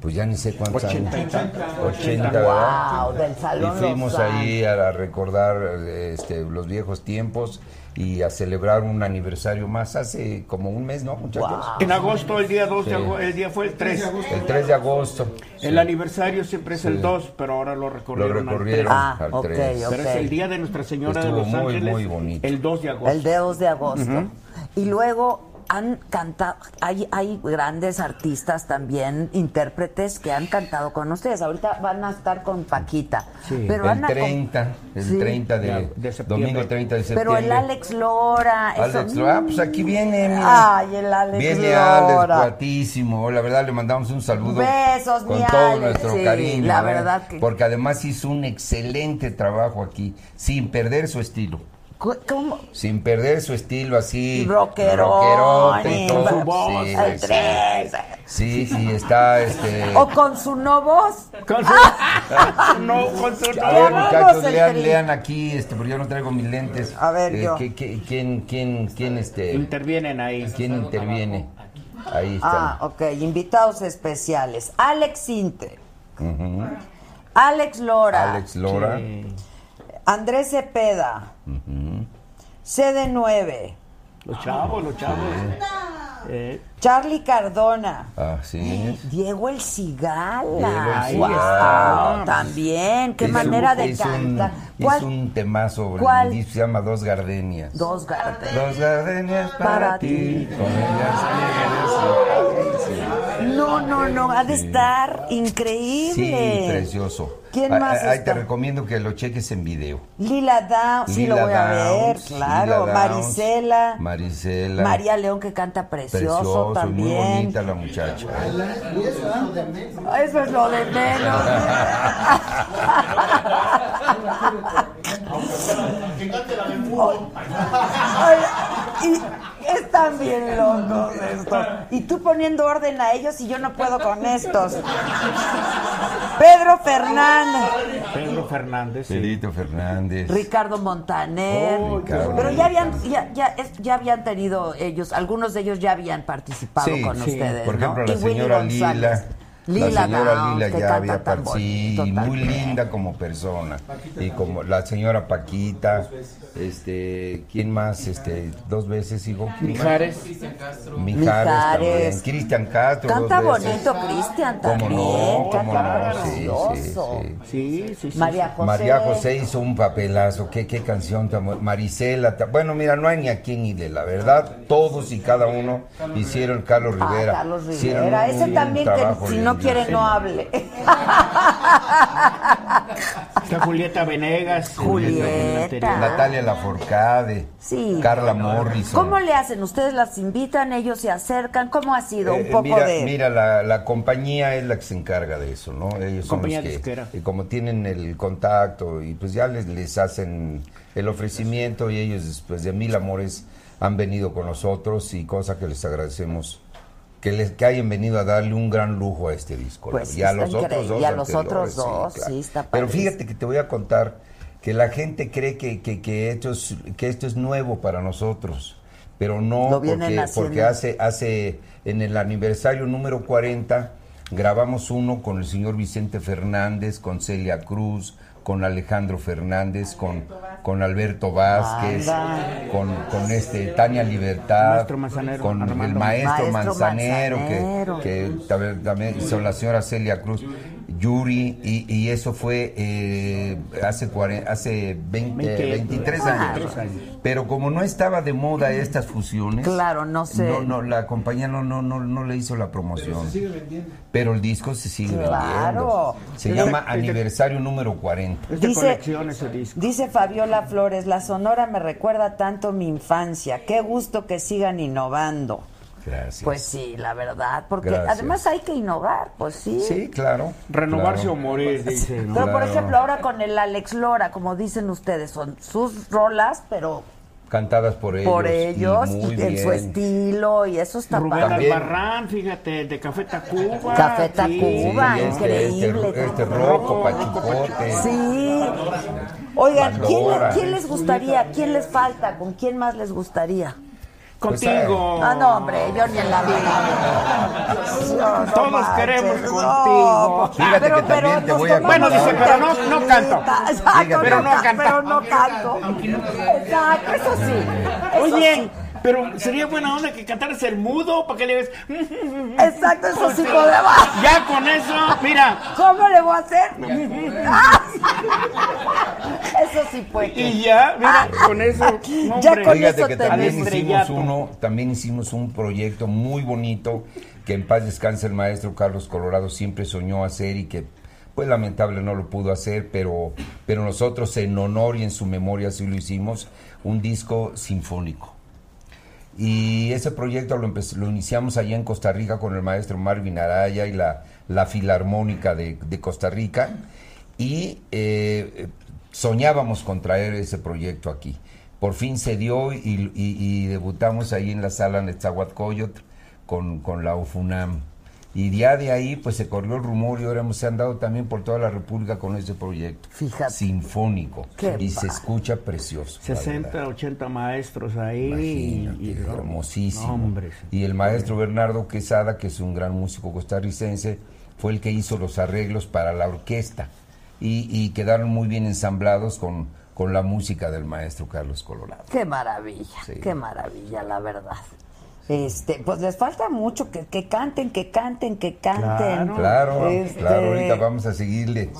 pues ya ni sé cuántos Ochenta y años. tantos. 80, ¿verdad? Wow, del Salón Y fuimos Los ahí a, recordar este, los viejos tiempos y a celebrar un aniversario más hace como un mes, ¿no, muchachos? En agosto, el día 2 de Sí. agosto, el día fue el 3. El 3 de agosto. El Sí. aniversario siempre es Sí. el 2, pero ahora lo recorrieron, Lo recorrieron Ah, al ok, 3. ok. Pero es el día de Nuestra Señora Estuvo de Los muy, Ángeles. muy bonito. El 2 de agosto. El de 2 de agosto. Ujú. Y luego han cantado, hay, hay grandes artistas también, intérpretes que han cantado con ustedes. Ahorita van a estar con Paquita. Pero el han acom- 30, el Sí. 30 de, De septiembre. domingo 30 de Pero septiembre. el Alex Lora. eso- Alex Lora, ah, pues aquí viene, mira. Ay, el Alex Viene Alex, Lora. guatísimo. La verdad le mandamos un saludo. Besos, con mi todo Alex, nuestro sí, cariño. la ¿eh? verdad que- Porque además hizo un excelente trabajo aquí, sin perder su estilo. ¿Cómo? Sin perder su estilo así. Rockerote y todo. con su voz, Sí, el sí. tres. Sí, y está este. O con su no voz. Con su, no, con su A ver, muchachos, lean, aquí, este, porque yo no traigo mis lentes. A ver, Eh, yo. ¿qué- qué- quién, quién, quién, este, Intervienen ahí. quién interviene? Ahí está. Ah, ok. Invitados especiales. Alex Sinte. Ujú. Alex Lora. Alex Lora. Andrés Cepeda. CD9. Los chavos, los chavos. Eh, Charlie Cardona. Así es. Diego El Cigala. Diego El. También. Qué manera de cantar. ¿Cuál? un temazo, ¿Cuál? se llama Dos Gardenias. Dos gardes. Dos gardenias para, Para ti. Con ellas No, no, no. Ha de Sí. estar Sí, increíble. precioso. ¿Quién Ah, más ah, Ahí te recomiendo que lo cheques en video. Lila Down, sí lo voy a ver, Downs, claro. Downs, Marisela. Marisela. María León que canta precioso, también. muy bonita la muchacha. Eso es lo de menos. Ay, y están bien locos estos. Y tú poniendo orden a ellos y yo no puedo con estos. Pedro Fernández, Pedro Fernández. sí. Pedrito Fernández. Ricardo Montaner. Oh, Ricardo Pero ya habían, ya, ya, ya habían tenido ellos, algunos de ellos ya habían participado Sí, con sí. ustedes. Por ¿no? ejemplo, la Y señora González. Lila. Lila la señora Downs, Lila ya había bonito muy también. linda como persona. Y como la señora Paquita. Este, ¿quién más? Este, dos veces, hijo. Mijares. Mijares Mijares. también. Cristian Castro. Canta bonito Cristian ¿Cómo también, no? ¿Cómo no? Sí, sí, sí. Sí, sí, sí. María José. María José hizo un papelazo, qué, qué canción tan Marisela, bueno, mira, no hay ni a quién irle, la verdad, todos y cada uno hicieron Carlos Ah, Rivera. Carlos hicieron Rivera. Ese un también que si no quiere no hable. Está Julieta Venegas. Julieta. Natalia Laforcade, Sí. Carla Morrison. ¿Cómo le hacen? ¿Ustedes las invitan? ¿Ellos se acercan? ¿Cómo ha sido? Eh, Un poco mira, de... mira la, la compañía es la que se encarga de eso, ¿no? Ellos son Compañía los que, y como tienen el contacto y pues ya les, les hacen el ofrecimiento y ellos después de mil amores han venido con nosotros y cosa que les agradecemos que les que hayan venido a darle un gran lujo a este disco. Pues y a los otros dos Y a los otros dos, claro. sí, está Pero fíjate que te voy a contar que la gente cree que, que, que esto, es, que esto es nuevo para nosotros, pero no porque, porque hace, hace en el aniversario número 40 grabamos uno con el señor Vicente Fernández, con Celia Cruz, con Alejandro Fernández, con, con Alberto Vázquez, Anda. con, con este Tania Libertad, con el maestro, Maestro Manzanero, Manzanero. que, que también, también son la señora Celia Cruz. Yuri, y, y eso fue eh, hace, cuare- hace 20, 20, 23 ah, años. 23 años. Pero como no estaba de moda estas fusiones, Claro, no sé. no, no, la compañía no, no, no, no le hizo la promoción. Pero el disco se sigue Claro. vendiendo. Se Es llama de- Aniversario número 40. Es de Dice- colección ese disco. Dice Fabiola Flores, la Sonora me recuerda tanto mi infancia. Qué gusto que sigan innovando. Gracias. Pues sí, la verdad, porque Gracias. además hay que innovar, pues sí. Sí, claro. Renovarse claro. o morir, dice. ¿no? Pero por Claro. ejemplo, ahora con el Alex Lora, como dicen ustedes, son sus rolas, pero Cantadas por ellos. por y ellos, muy y en su bien. estilo, y eso está Rubén padre. Albarrán, fíjate, de Café Tacuba. Café sí. Tacuba, Sí, este- increíble. Este, este roco, pachucote. Sí. Oigan, ¿quién, quién les gustaría? ¿Quién les falta? ¿Con quién más les gustaría? Contigo. Ah, no, hombre, yo ni en la vida. No, no Todos manches, queremos no, contigo. Fíjate que también te voy a Bueno, dice, pero no- no canto. Exacto, Pero no ca- canta. Pero no canto. Exacto, eso sí. eso Oye, sí. Pero sería buena onda que cantaras el mudo para que le ves. Exacto, eso sí podemos. Ya con eso, mira. ¿Cómo le voy a hacer? Ah. Eso sí puede. Y ya, mira, con eso. no, Ya hombre. con Fíjate eso que te también hicimos uno, también hicimos un proyecto muy bonito que en paz descanse el maestro Carlos Colorado siempre soñó hacer y que pues lamentable no lo pudo hacer, pero pero nosotros en honor y en su memoria sí lo hicimos, un disco sinfónico. Y ese proyecto lo, lo iniciamos allá en Costa Rica con el maestro Marvin Araya y la, la Filarmónica de, de Costa Rica. Y eh, soñábamos con traer ese proyecto aquí. Por fin se dio y, y- debutamos ahí en la sala Netzahuatcoyotl con, con la UFUNAM. Y ya de ahí pues se corrió el rumor y ahora hemos- se han dado también por toda la República con ese proyecto. Fíjate. Sinfónico. Qué y se escucha precioso. la verdad. 60, 80 maestros ahí. Imagínate, y- y- hermosísimo. No, hombre, sí. Y el maestro Bernardo Quesada, que es un gran músico costarricense, fue el que hizo los arreglos para la orquesta y, y quedaron muy bien ensamblados con, con la música del maestro Carlos Colorado. Qué maravilla, Sí. qué maravilla, la verdad. Este, pues les falta mucho que, que canten, que canten, que canten. Claro, Este, claro, ahorita vamos a seguirle.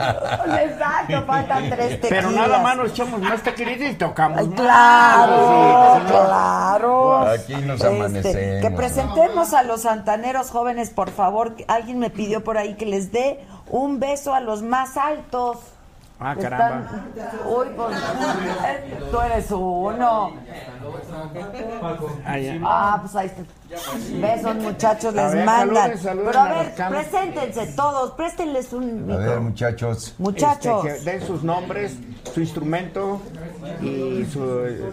Exacto, faltan tres tequilas. Pero nada más nos echamos más tequilitas y tocamos. Ay, claro, sí. claro. Aquí nos Este, amanecemos. que presentemos a los santaneros jóvenes, por favor. Alguien me pidió por ahí que les dé un beso a los más altos. Ah, Están- caramba. Uy, pues, tú eres uno. Ah. Ah, pues ahí está. Besos, muchachos, A les ver, mandan. saluden, saluden Pero a a ver, cámaras. preséntense todos, préstenles un A ver, muchachos. Muchachos. Este, que den sus nombres, su instrumento y su-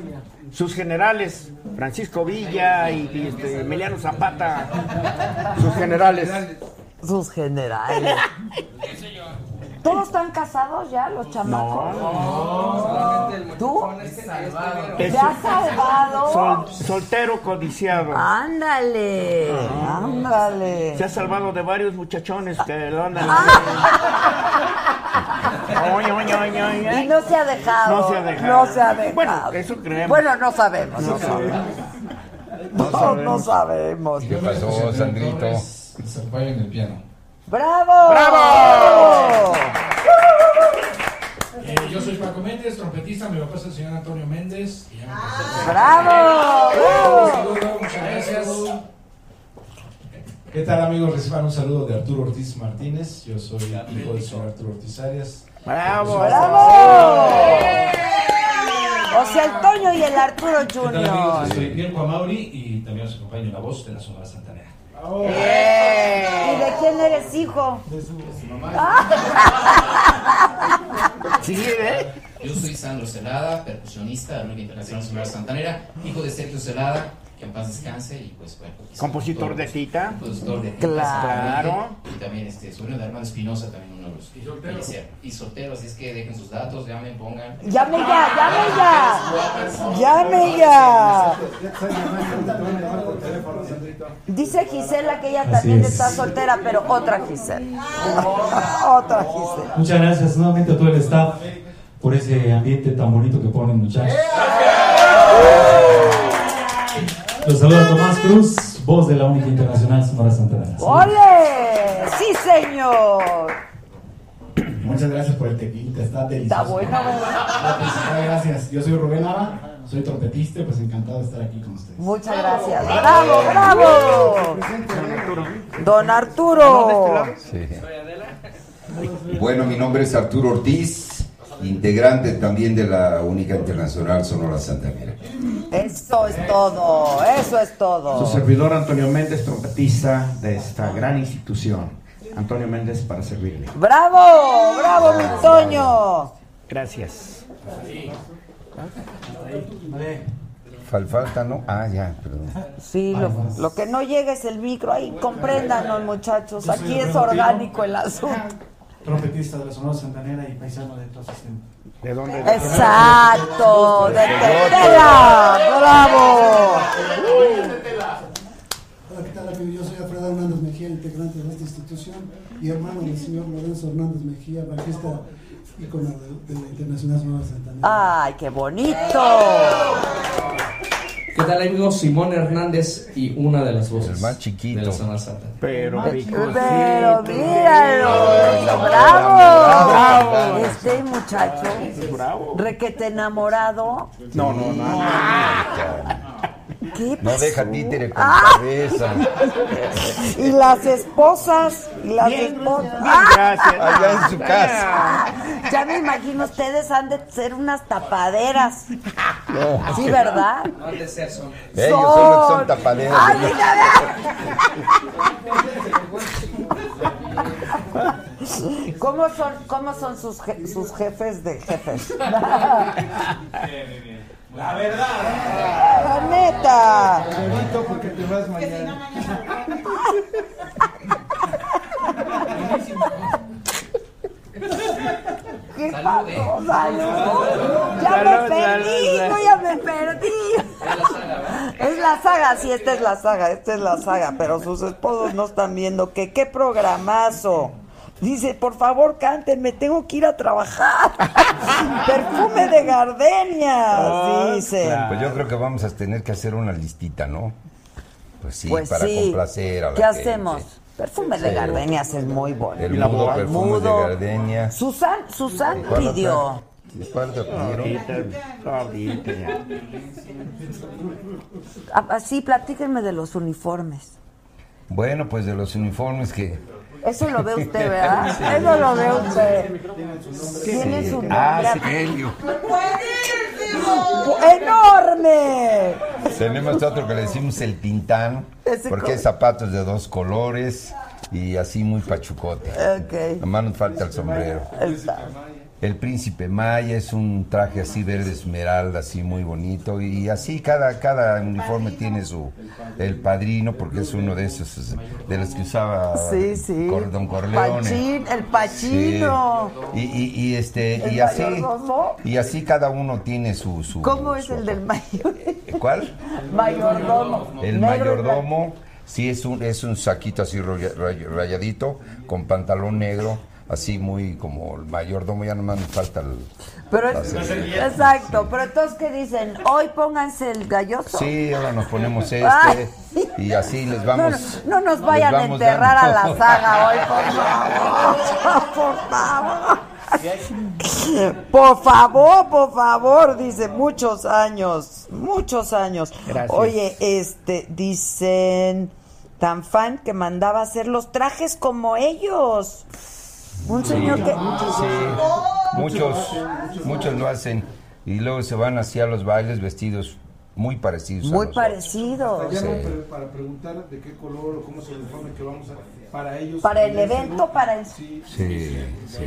sus generales, Francisco Villa y, y, este, Emiliano Zapata, sus generales. Sus generales. ¿Todos están casados ya, los chamacos? ¿Tú? ¿Te Es- has salvado? Sol- soltero codiciado. Ándale, ándale. Se ha salvado de varios muchachones que lo andan. Ah. Oy, oy, oy, oy, oy. Y no se ha dejado. No se ha dejado. No se ha dejado. Bueno, eso creemos. Bueno, no sabemos. No No sabemos. No No, no sabemos. ¿Qué pasó, Sandrito? Acompaño en el piano. ¡Bravo! ¡Bravo! Eh, yo soy Paco Méndez, trompetista. Mi papá es el señor Antonio Méndez. y ya me presento. ¡Bravo! Un ¡Bravo! saludo, muchas gracias. ¿Qué tal amigos? Reciban un saludo de Arturo Ortiz Martínez. Yo soy hijo del señor Arturo Ortiz Arias. Bravo. ¡Bravo! O sea, el Toño y el Arturo ¿Qué tal amigos? Junior. Yo soy Pierco Amauri y también os acompaño en la voz de la Sonora Santanera. ¿Y de quién eres hijo? Sí, ¿eh? Yo soy Sandro Celada, percusionista de la Única Internacional Sonora Santanera, hijo de Sergio Celada, que en paz descanse, y pues bueno. es Compositor de Tita. Compositor de Tita. Claro. Y también este, sobrino de Armando Espinosa, también uno de los que fallecieron. Y soltero, así es que dejen sus datos, llamen, pongan. Llame ya, llame ya. Llame ya. Dice Gisela que ella también es. está soltera, pero otra Gisela. otra Gisela. Muchas gracias nuevamente a todo el staff por ese ambiente tan bonito que ponen muchachos. Los saluda Tomás Cruz, voz de la Única Internacional Sonora Santanera. ¡Ole! Sí, señor. Muchas gracias por el tequilita, está delicioso. Está bueno, ¿verdad? Muchas gracias. Yo soy Rubén Nava, soy trompetista, y pues encantado de estar aquí con ustedes. Muchas gracias. Bravo, bravo. Don Arturo. Sí. Bueno, mi nombre es Arturo Ortiz, integrante también de la Única Internacional Sonora Santanera. Eso es todo, eso es Su todo. servidor Antonio Méndez, trompetista de esta gran institución. Antonio Méndez para servirle. Bravo, bravo, mi Toño. Gracias. Fal- Falta, ¿no? Ah, ya, perdón. Sí, lo, lo que no llega es el micro. Ahí, compréndanos, muchachos. Aquí es orgánico el asunto. Trompetista de la Sonora Santanera y paisano de todo sistema. ¿De dónde? Exacto, de Tetela. Bravo. Hola, ¿qué tal amigo? Yo soy Alfredo Hernández Mejía, integrante de esta institución y hermano del señor Lorenzo Hernández Mejía, bajista ícono de, de la Internacional Sonora Santanera. Ay, qué bonito. ¿Qué tal amigos? Simón Hernández y una de las voces. El más chiquito. De la Sonora Santa. Pero Pero míralo, bravo. Este muchacho, requete enamorado. No, no, no. ¿Qué No pasó? deja títere con Ah. cabeza. Y las esposas, y las esposas. gracias. Allá en su casa. Ya me imagino, ustedes han de ser unas tapaderas. No. Sí, ¿verdad? No han de ser son. Ellos son los que son tapaderos. Ay, mira. ¿Cómo son, cómo son sus, je- sus jefes de jefes? La verdad. La neta. Bonito porque te vas mañana. ¿Qué Salud, pasó? eh. Salud. Ya me perdí, yo ya me perdí. Es la saga, sí, esta es la saga, esta es la saga, pero sus esposos no están viendo que qué programazo. Dice, por favor, cántenme, tengo que ir a trabajar. Perfume de gardenia, dice. Pues yo creo que vamos a tener que hacer una listita, ¿no? Pues sí, Pues para sí. complacer a la ¿Qué gente. hacemos? Perfume de Sí. gardenias es muy bueno. El mudo perfume de gardenia. Susan, Susan pidió. ¿Cuál te pidieron? Ya. Ah, Así, platíquenme de los uniformes. Bueno, pues de los uniformes que... Eso lo ve usted, ¿verdad? Sí. Eso lo ve usted. Tiene su nombre. Ah, Sigelio. ¡Enorme! Tenemos otro que le decimos el tintán, Ese porque es zapatos de dos colores y así muy pachucote. Ok. Nomás nos falta el sombrero. Está. El príncipe Maya es un traje así verde esmeralda, así muy bonito. Y así cada, cada uniforme tiene su... El padrino, porque es uno de esos, de los que usaba Sí, sí. Don Corleone. Pachín, el Pachino. Sí. Y, y- y este y así y así cada uno tiene su, su ¿Cómo es el del mayor? ¿cuál? mayordomo? El mayordomo sí es un es un saquito así rayadito con pantalón negro así muy como el mayordomo ya nomás me falta el Pero es- exacto, pero entonces ¿qué dicen? Hoy pónganse el galloso. Sí, ahora nos ponemos Ay. este y así les vamos. no, no nos vayan a vamos enterrar a la saga hoy, por favor. Por favor. Por favor, por favor, dice, muchos años, muchos años. Gracias. Oye, este, dicen, tan fan que mandaba hacer los trajes como ellos. Un señor que... Sí, muchos, muchos lo hacen y luego se van hacia los bailes vestidos muy parecidos. Muy parecidos. Sí. Para preguntar de qué color o cómo es el uniforme que vamos a para ellos. Para el evento, para el... Sí, sí, sí.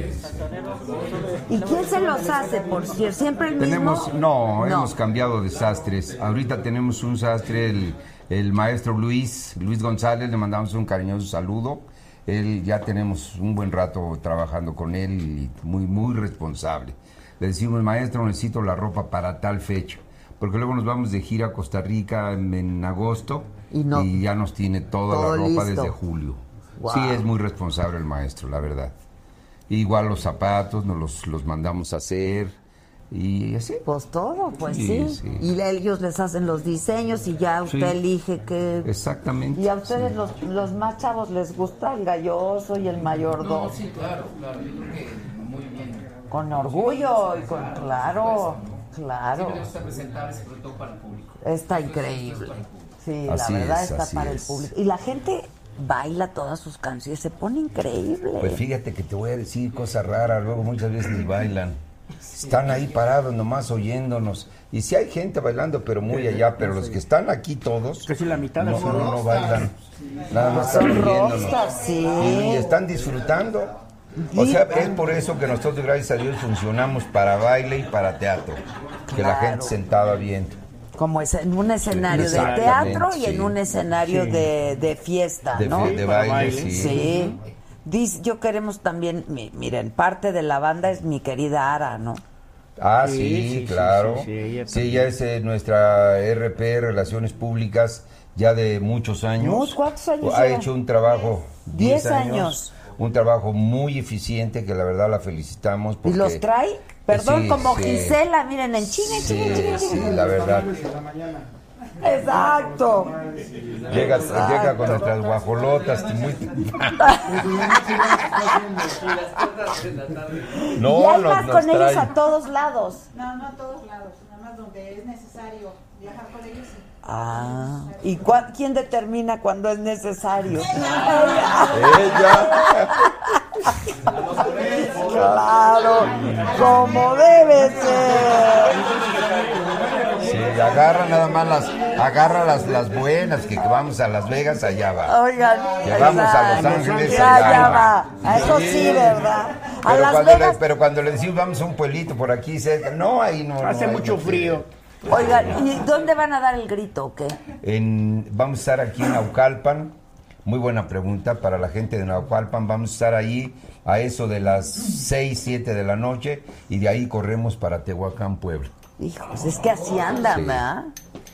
¿Y quién se los hace, por cierto? ¿Siempre el Tenemos, mismo? no, hemos cambiado de sastres. Ahorita tenemos un sastre, el, el maestro Luis, Luis González, le mandamos un cariñoso saludo. Él ya tenemos un buen rato trabajando con él y muy, muy responsable. Le decimos, maestro, necesito la ropa para tal fecha. Porque luego nos vamos de gira a Costa Rica en, en agosto Y no- ya nos tiene toda la ropa listo. desde julio. Wow. Sí, es muy responsable el maestro, la verdad. Igual los zapatos nos los, los mandamos a hacer y así. Pues todo, pues Sí, sí. sí. Y ellos les hacen los diseños y ya usted Sí. elige qué. Exactamente. Y a ustedes, los, los más chavos, les gusta el galloso y el mayordomo. No, sí, claro, claro. Yo creo que muy bien. Con orgullo y con. Claro, claro. Presentable, sobre todo para el público. Está increíble. Sí, Así la verdad es, está para el público. Y la gente baila todas sus canciones, se pone increíble. Pues fíjate que te voy a decir cosas raras, luego muchas veces ni bailan. Están ahí parados nomás oyéndonos. Y sí hay gente bailando, pero muy allá, pero los que están aquí todos, Casi la mitad no, no, no bailan. Nada más están oyéndonos. Y están disfrutando. O sea, es por eso que nosotros, gracias a Dios, funcionamos para baile y para teatro. Que la gente sentada viendo. Como es en un escenario de teatro y en un escenario Sí. de, de fiesta, De ¿no? de baile, Para baile. sí. Sí. Dice, yo queremos también, mi- miren, parte de la banda es mi querida Ara, ¿no? Ah, Sí, sí, sí, sí, claro. sí, sí, ella Sí, también. ella es eh, nuestra RP, Relaciones Públicas, ya de muchos años. ¿cuántos años Ha hecho un trabajo. Diez 10 años. Un trabajo muy eficiente que la verdad la felicitamos. Y los trae, perdón, Sí, como sí. Gisela, miren, en chinga, en chinga, en chinga, en Sí, chinga. sí, la verdad. Exacto. Llega, Exacto. llega con nuestras guajolotas. Muy... y no, hay nos, más nos con ellos trae. a todos lados. No, no a todos lados, nada más donde es necesario viajar con ellos. Ah, ¿y cua- quién determina cuando es necesario? claro, como debe ser. Sí, agarra nada más las, agarra las, las buenas, que, que vamos a Las Vegas, allá va. Oigan, Que vamos a Los. Ángeles, allá ya va. va. Eso sí, ¿verdad? A Pero Las cuando, le, Vegas. pero cuando le decimos vamos a un pueblito por aquí cerca, no, ahí no. Hace no, mucho no frío. Oigan, ¿y dónde van a dar el grito o qué? En, vamos a estar aquí en Naucalpan. Muy buena pregunta para la gente de Naucalpan. Vamos a estar ahí a eso de las 6, 7 de la noche y de ahí corremos para Tehuacán, Puebla. Hijos, es que así andan, Sí. ¿verdad?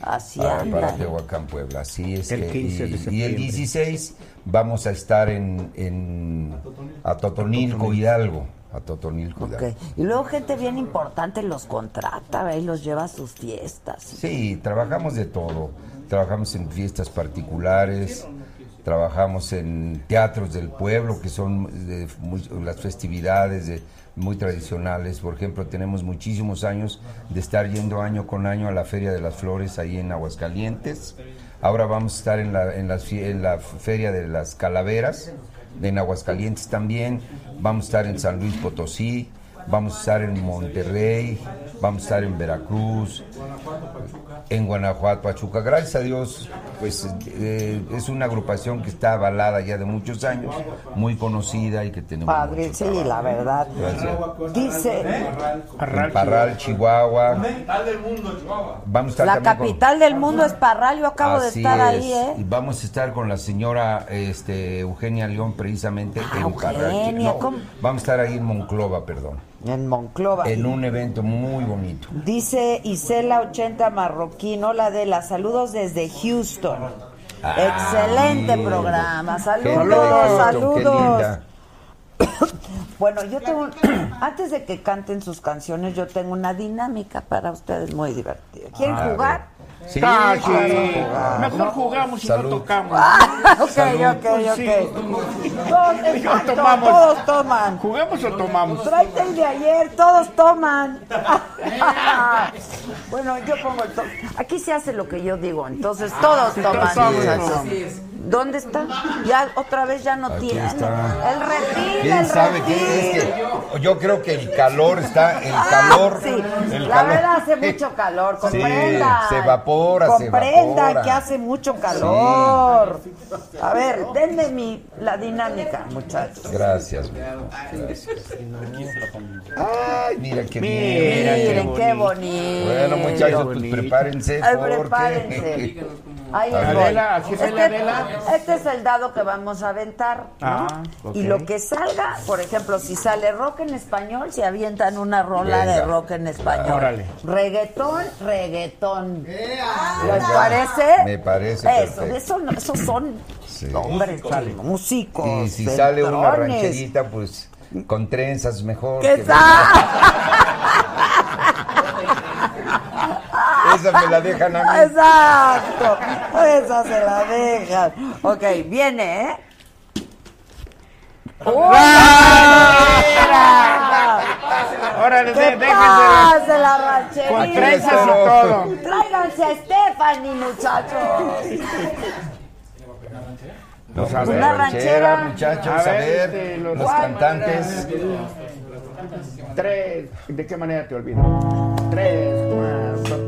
Así Para, para andan. Tehuacán, Puebla. Así es. El que- 15 de y, el 16 vamos a estar en, en a Totonilco, Hidalgo. A Totonilco, Ok. Hidalgo. Y luego gente bien importante los contrata, ¿ve? y los lleva a sus fiestas. Sí, trabajamos de todo. Trabajamos en fiestas particulares, trabajamos en teatros del pueblo, que son de muy- las festividades de- muy tradicionales. Por ejemplo, tenemos muchísimos años de estar yendo año con año a la Feria de las Flores ahí en Aguascalientes. Ahora vamos a estar en la, en la Feria de las Calaveras, en Aguascalientes también. Vamos a estar en San Luis Potosí, vamos a estar en Monterrey, vamos a estar en Veracruz, en Guanajuato, Pachuca. Gracias a Dios, pues eh, es una agrupación que está avalada ya de muchos años, muy conocida y que tenemos Padre, mucho sí, trabajo. la verdad. Gracias. Dice, En Parral, Chihuahua. Vamos a estar la con- capital del mundo es Parral, yo acabo de estar ahí, es. ¿eh? Y vamos a estar con la señora este, Eugenia León precisamente en Parral. Ah, Eugenia, No, ¿cómo? Vamos a estar ahí en Monclova, perdón. En Monclova. En un evento muy bonito. Dice Isela 80 Marroquín, hola Adela, saludos desde Houston. Ah, Excelente programa, saludos, de Houston, saludos. Bueno, yo tengo, antes de que canten sus canciones, yo tengo una dinámica para ustedes muy divertida. ¿Quieren A jugar? Sí, Ah, claro. Mejor No. jugamos y Salud. no tocamos. Ah, ok, Salud. ok, ok. Tomamos. todos toman. ¿Jugamos o tomamos? Tráete el de ayer, todos toman. bueno, yo pongo el to- Aquí se hace lo que yo digo, entonces todos Sí, toman. todos muchachos. ¿Dónde está? Ya otra vez ya no Aquí tiene. está. El refil, ¿Quién el sabe qué es que yo creo que el calor está el Ah, calor sí. el La calor verdad hace mucho calor, Sí, comprendan. se evapora, se Comprendan evapora. que hace mucho calor. A ver, denme mi, la dinámica, muchachos. Gracias. Ay, mira qué bien. Miren qué bonito. Bueno, muchachos, pues prepárense Ay, porque prepárense. Ahí les. Adela, la Este, Adela. este es el dado que vamos a aventar. ¿no? Ah. Y lo que salga, por ejemplo, si sale rock en español, se avientan una rola Venga. de rock en español. Órale. Reggaetón, reggaetón. ¿Les Venga. parece? Me parece Eso, eso, no- esos son Sí. hombres, músicos. Y si sale una rancherita, pues con trenzas mejor. ¿Qué que- tal? Esa me la dejan a mí. Exacto. Esa se la dejan. Ok, viene, ¿eh? Órale, ¿Qué de- déjense. la ranchería? Con trenzas y todo. Tráiganse a Stephanie, muchachos. Los Una ranchera, ranchera. muchachos, A a ver, este, los- los cantantes. Tres. ¿De qué manera te olvido? Tres, cuatro.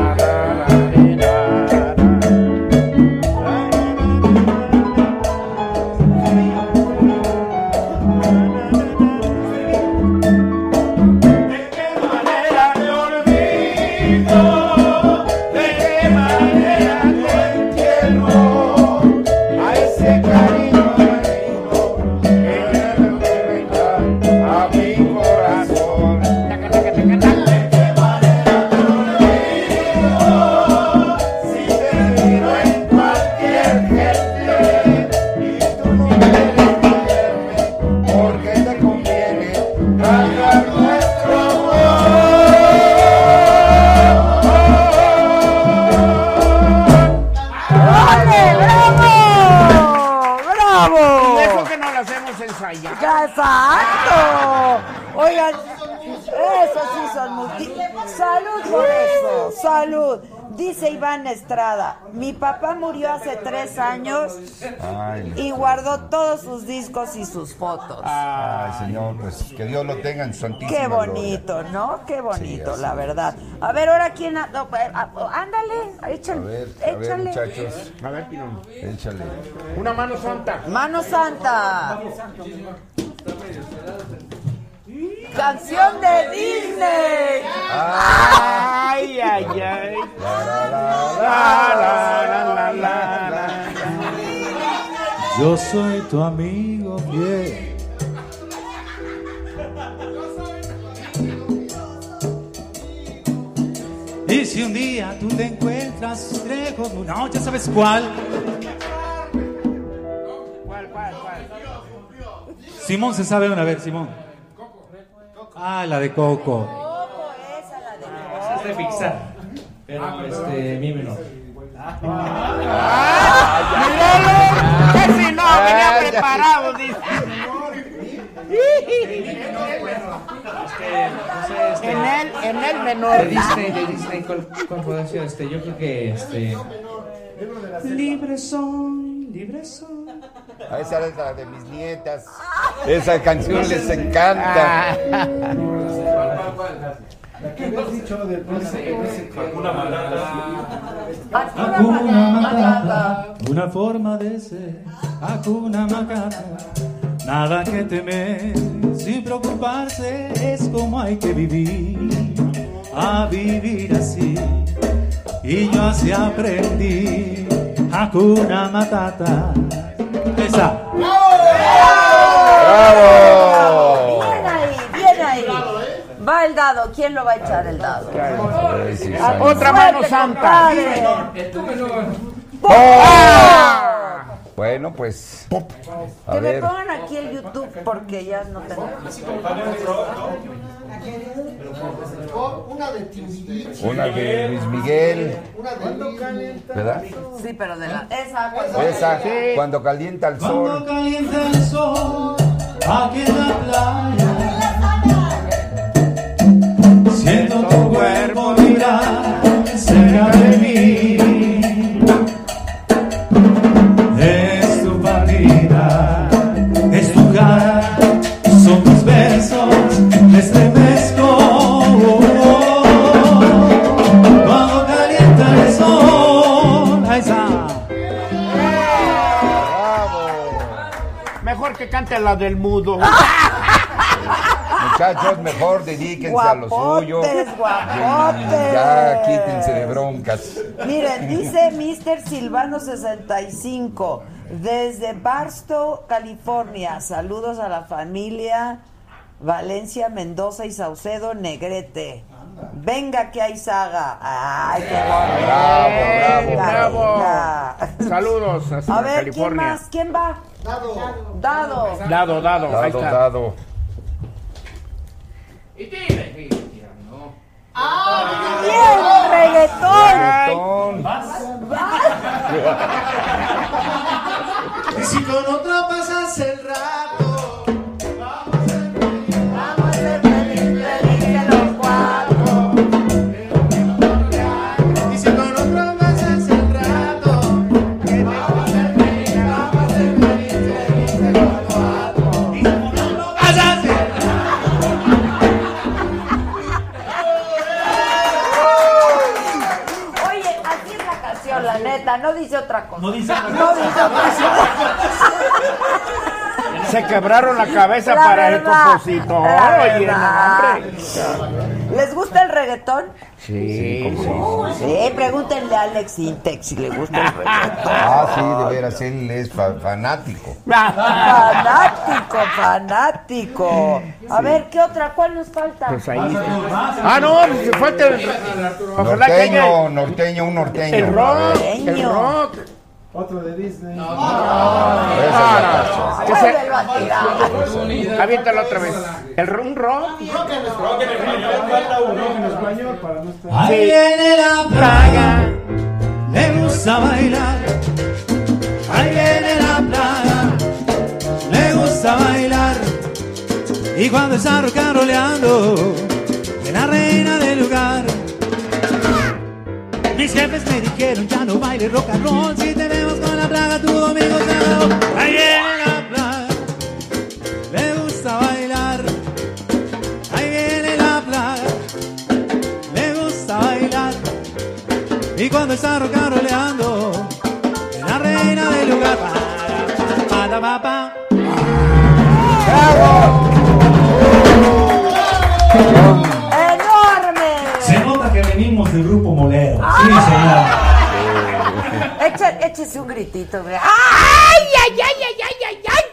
Iván Estrada, mi papá murió hace tres años Ay, y guardó todos sus discos y sus fotos. ay, señor, pues que Dios lo tenga en su Qué gloria. bonito, ¿no? Qué bonito, la verdad. A ver, ahora quién... ha- no, ah, ándale, échale. A ver, a ver, échale. muchachos. A ver, Pinón. Échale. Una mano santa. Mano Santa. Canción de Disney. Ay, ay, ay. La, la, la, la, la. Yo soy tu amigo fiel. Y si un día tú te encuentras lejos, no, ya sabes cuál. ¿Cuál, cuál, cuál? Simón se sabe una vez, Simón. Ah, la de Coco. Esa es de Pixar. Pero este, mi menor. Que si no, venía preparado, dice. En el, en el menor. De Disney, de Disney, ¿cuál, cuál puede ser? Este, yo creo que este. Libre soy, libre soy. Ah, Esa es la de mis nietas. Esa canción les encanta. La que habías dicho del Hakuna Matata. Hakuna Matata, una forma de ser. Hakuna Matata, nada que temer, sin preocuparse, es como hay que vivir. A vivir así, y yo así aprendí. Hakuna Matata, esa. ¡Bravo! Bien ahí, bien ahí. Va el dado. ¿Quién lo va a echar el dado? Otra mano santa. compadre. Bueno, pues. A Que me pongan aquí el YouTube porque ya no tengo. Una de Timbiriche. Una de Luis Miguel. Una de Luis ¿Verdad? Sí, pero de la. Esa, cuando- Esa, cuando calienta el Cuando sol. calienta el sol, aquí en la playa, siento tu cuerpo vibrar cerca de mí. Cante la del mudo. Muchachos, mejor dedíquense a lo suyo. Guapotes, guapotes. Ya quítense de broncas. Miren, dice Mr. Silvano 65 desde Barstow, California. Saludos a la familia Valencia, Mendoza y Saucedo Negrete. Venga que hay saga. Ay, qué bonito. Bravo, bravo. venga. Saludos hasta A ver, ¿quién California. más? ¿Quién va? Dado. Dado. Dado, dado. Ahí está. Dado, Y tire. Ah, ¡Ah! ¡Bien! ¡Reggaetón! ¡Vas! ¡Vas! Y si con otro pasas el rato. No dice otra cosa. No dice otra No cosa. dice otra cosa. Se quebraron la cabeza La para verdad, el compositor. Oye, no, hombre. ¿Les gusta el reggaetón? Sí, Sí, pregúntenle a Alex Intec si le gusta el reggaetón. Ah, sí, de veras, él es fa- fanático. Fanático, fanático. A ver, ¿qué otra? ¿Cuál nos falta? Pues ahí. Ah, no, se falta el. Norteño, norteño, un norteño. el rock. El rock. Otro de Disney. A tirar. se... Aviéntalo otra vez. El un rock. Rock en español para no estar. Ahí viene la plaga, le gusta bailar. Ahí viene la plaga, le gusta bailar. Y cuando está rocaroleando, es la reina del lugar. Mis jefes me dijeron ya no baile rock and roll Si te tu Ahí viene la Le gusta bailar. Ahí viene la Le gusta bailar. Y cuando está rocaroleando la reina del lugar. Para, para, para, para. ¡Enorme! Se nota que venimos del grupo Molero. Sí, señor. Echa- échese un gritito. ve. ¡Ay, ay, ay, ay, ay, ay, ay!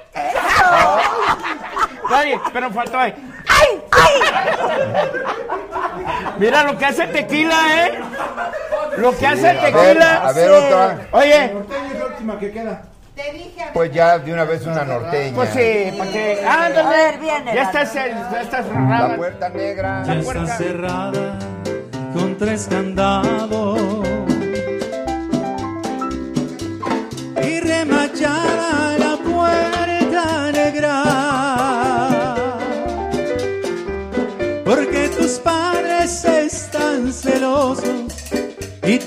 Oye, pero faltó ahí. ¡Ay, ay! Mira lo que hace el tequila, ¿eh? Lo que hace el A ver, tequila. a ver Sí. otra. Oye, Norteño es la última que queda. Te dije a Pues ya de una vez una norteña. pues sí, para que. A Ándale. ver, viene. Ya la- estás, ya estás La cerrada. puerta negra. Ya está cerrada con tres candados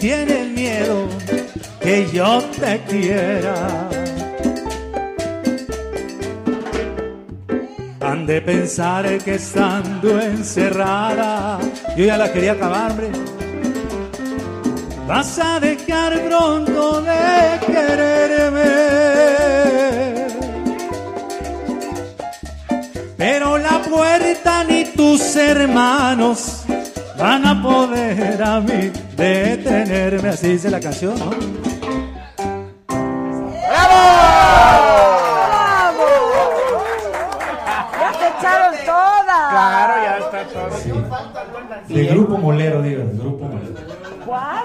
y tienen miedo que yo te quiera. Han de pensar que estando encerrada, yo ya la quería acabar, hombre. Vas a dejar pronto de quererme. Pero la puerta ni tus hermanos van a poder a mí detenerme. Así dice la canción, ¿no? ¡Bravo! ¡Ya se echaron todas! Claro, ya está todo. Del grupo Molero, digo, del grupo Molero. ¿Cuál?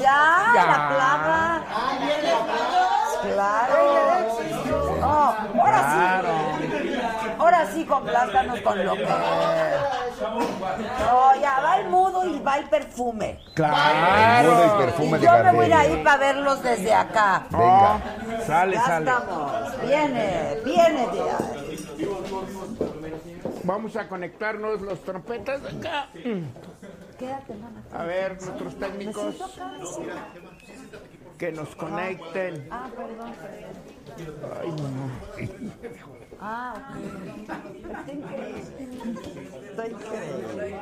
Ya, Ya. la plaga. Claro. Complázcanos con lo que. No, ya va el mudo y va el perfume. Claro. Mudo y perfume Y de yo me voy a ir para verlos desde acá. Venga. Sale, Ya sale. estamos. Viene, viene ya. Vamos a conectarnos los trompetas de acá. Quédate, mamá. A ver, nuestros técnicos que nos conecten. Ah, perdón. Ay, no. Ah, ok. Está increíble. Está increíble.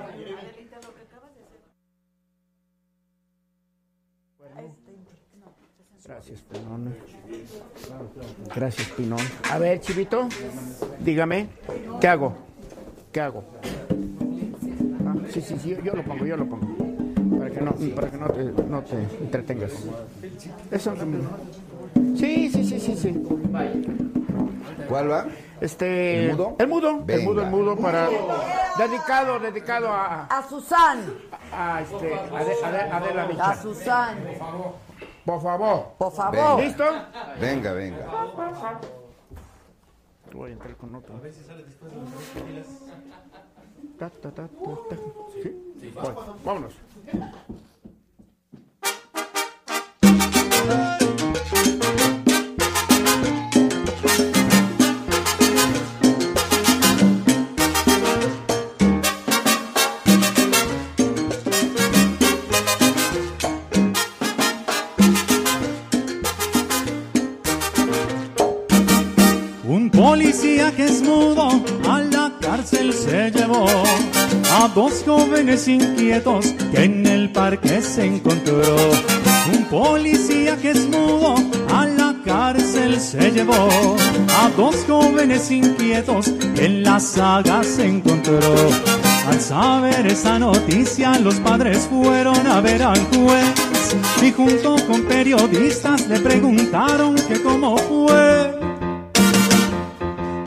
Gracias, Pinón. Gracias, Pinón. A ver, Chivito, dígame, ¿qué hago? ¿Qué hago? Ah, sí, sí, sí, yo lo pongo, yo lo pongo. Para que no, para que no te, no te entretengas. Eso. Sí, sí, sí, sí, sí. ¿Cuál va? Este. ¿El mudo? El mudo, el Venga. mudo, el mudo para. Dedicado, dedicado a. A Susan. A, este. A, de, a, de- a Adela A. Susan. Por favor. Por favor. ¿Listo? Venga, venga. Voy a entrar con otro. A ver si sale después de los Ta, ta, ta, ta, ta. ¿Sí? Voy. Vámonos. Dos jóvenes inquietos que en el parque se encontró. Un policía que es mudo a la cárcel se llevó a dos jóvenes inquietos que en la saga se encontró. Al saber esa noticia, los padres fueron a ver al juez y junto con periodistas le preguntaron que cómo fue.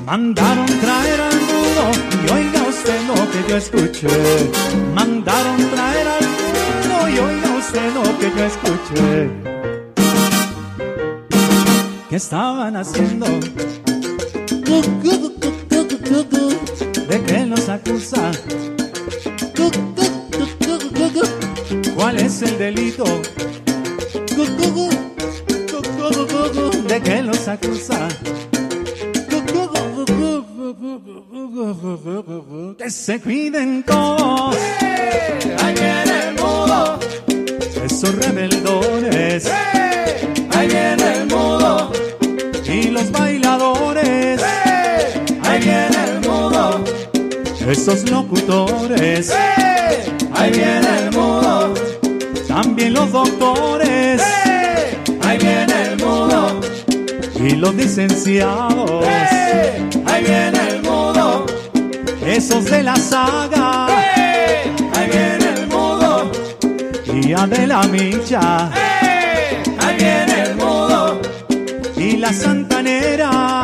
Mandaron traer al mudo y oiga usted lo que yo escuché. Mandaron traer al mudo y oiga usted lo que yo escuché. ¿Qué estaban haciendo? ¿De qué los acusa? ¿Cuál es el delito? ¿De qué los acusa? Que se cuiden todos. Ahí viene el mudo. Esos rebeldones. Ahí viene el mudo. Y los bailadores. Ahí viene el mudo. Esos locutores. Ahí viene el mudo. También los doctores. Ahí viene el mudo. Y los licenciados. Ahí viene el. Esos de la saga. Ahí viene el mudo. Y a de la micha. Ahí viene el mudo. Y la santanera.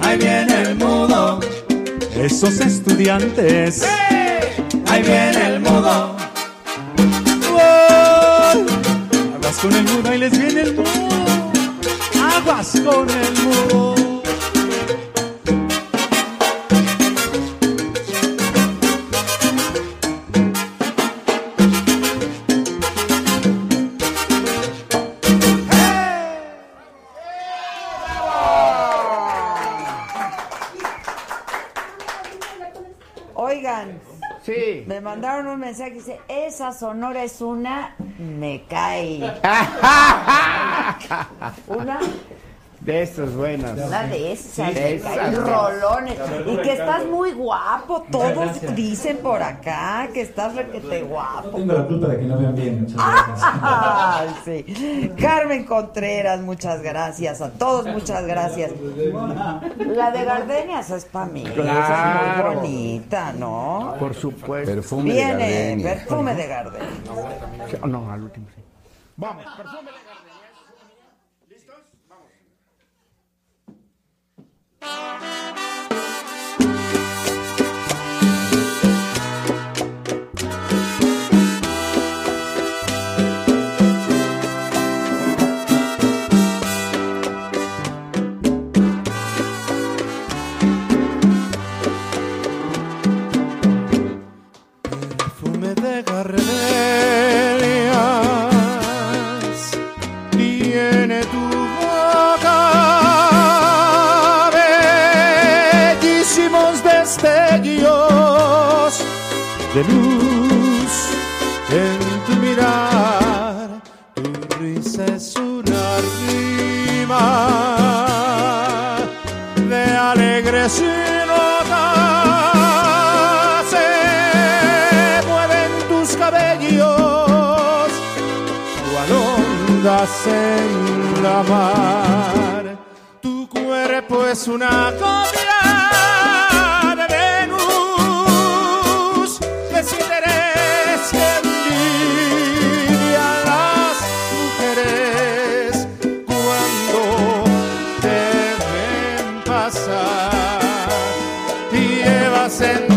Ahí viene el mudo. Esos estudiantes. Ahí viene el mudo. ¡Wow! Aguas con el mudo, ahí les viene el mudo. Aguas con el mudo. Un mensaje que dice, esa sonora es una, me cae. una, De estas buenas. una de esas, Sí, me esas. rolones. Y que estás muy guapo, todos dicen por acá que estás requete guapo. Tengo la culpa de que no vean bien. Muchas gracias. Ay, sí. Carmen Contreras, muchas gracias. A todos, muchas gracias. La de Gardenias es para mí. Claro. Es muy bonita, ¿no? Por supuesto. Perfume de Viene, gardenia. perfume de Gardenias. No, al último sí. Vamos, perfume de gardenias. ¿Listos? Vamos. Perfume de gardenias en la mar. Tu cuerpo es una copia de Venus desinterés que envidia a las mujeres cuando te ven pasar. Y llevas en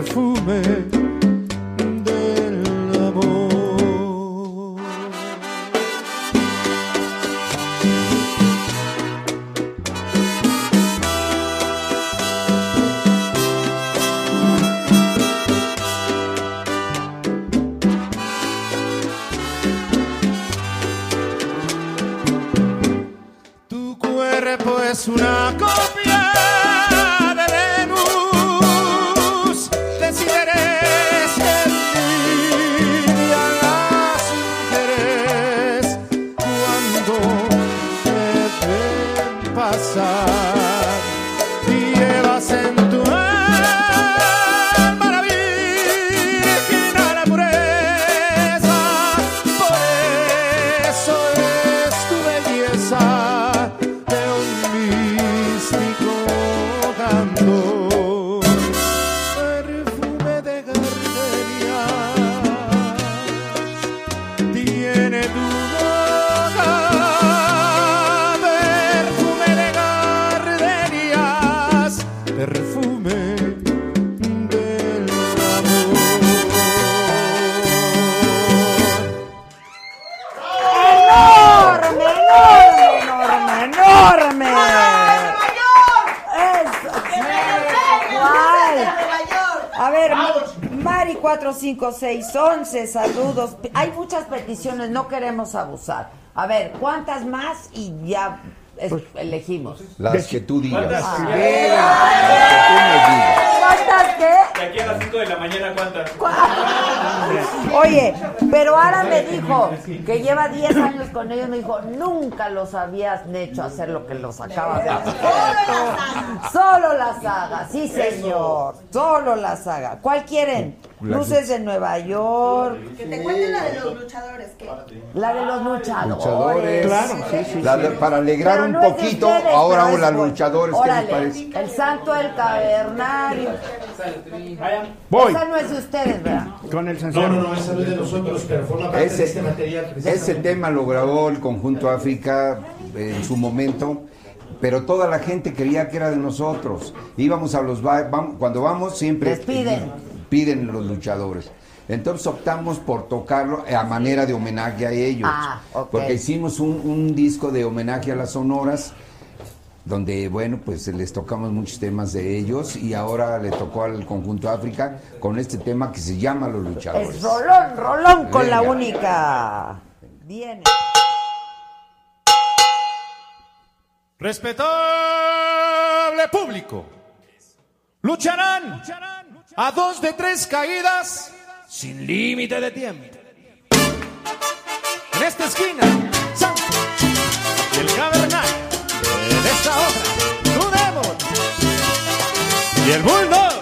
perfume 4561, saludos. Hay muchas peticiones, no queremos abusar. A ver, ¿cuántas más? Y ya es- elegimos. Las que tú digas. ¿Cuántas Las qué? que tú me digas. ¿Cuántas qué? De aquí a las 5 de la mañana, ¿cuántas? Oye, pero Ara me dijo que lleva 10 años con ellos, me dijo, nunca los habías hecho hacer lo que los acabas de hacer. Solo la saga, sí señor, solo la saga. ¿Cuál quieren? Luces de Nueva York, Que te cuente la de los luchadores. que la de los luchadores. Luchadores. Claro, sí, sí, La de- para alegrar un no de poquito, ustedes, ahora pero es la bueno. luchadores, ¿qué les Órale, parece? El santo del cavernario. Voy. Esa no es de ustedes, ¿verdad? Con el No, cencerro. no, no, esa no es de nosotros, pero forma parte de Ese, este material. ese tema lo grabó el Conjunto África en su momento, pero toda la gente creía que era de nosotros. Íbamos a los ba- vam- cuando vamos siempre Les piden. los luchadores. Entonces optamos por tocarlo a manera de homenaje a ellos. Ah, ok. Porque hicimos un, un disco de homenaje a las sonoras, donde, bueno, pues les tocamos muchos temas de ellos y ahora le tocó al Conjunto África con este tema que se llama Los Luchadores. Es Rolón, Rolón con la única. Viene. Respetable público, lucharán a dos de tres caídas sin límite de tiempo. En esta esquina, San y el Cabernet. En esta otra, tu Demon y el Bulldog.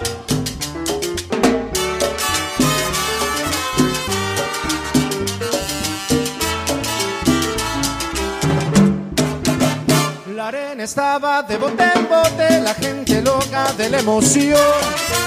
La arena estaba de bote en bote, la gente loca de la emoción.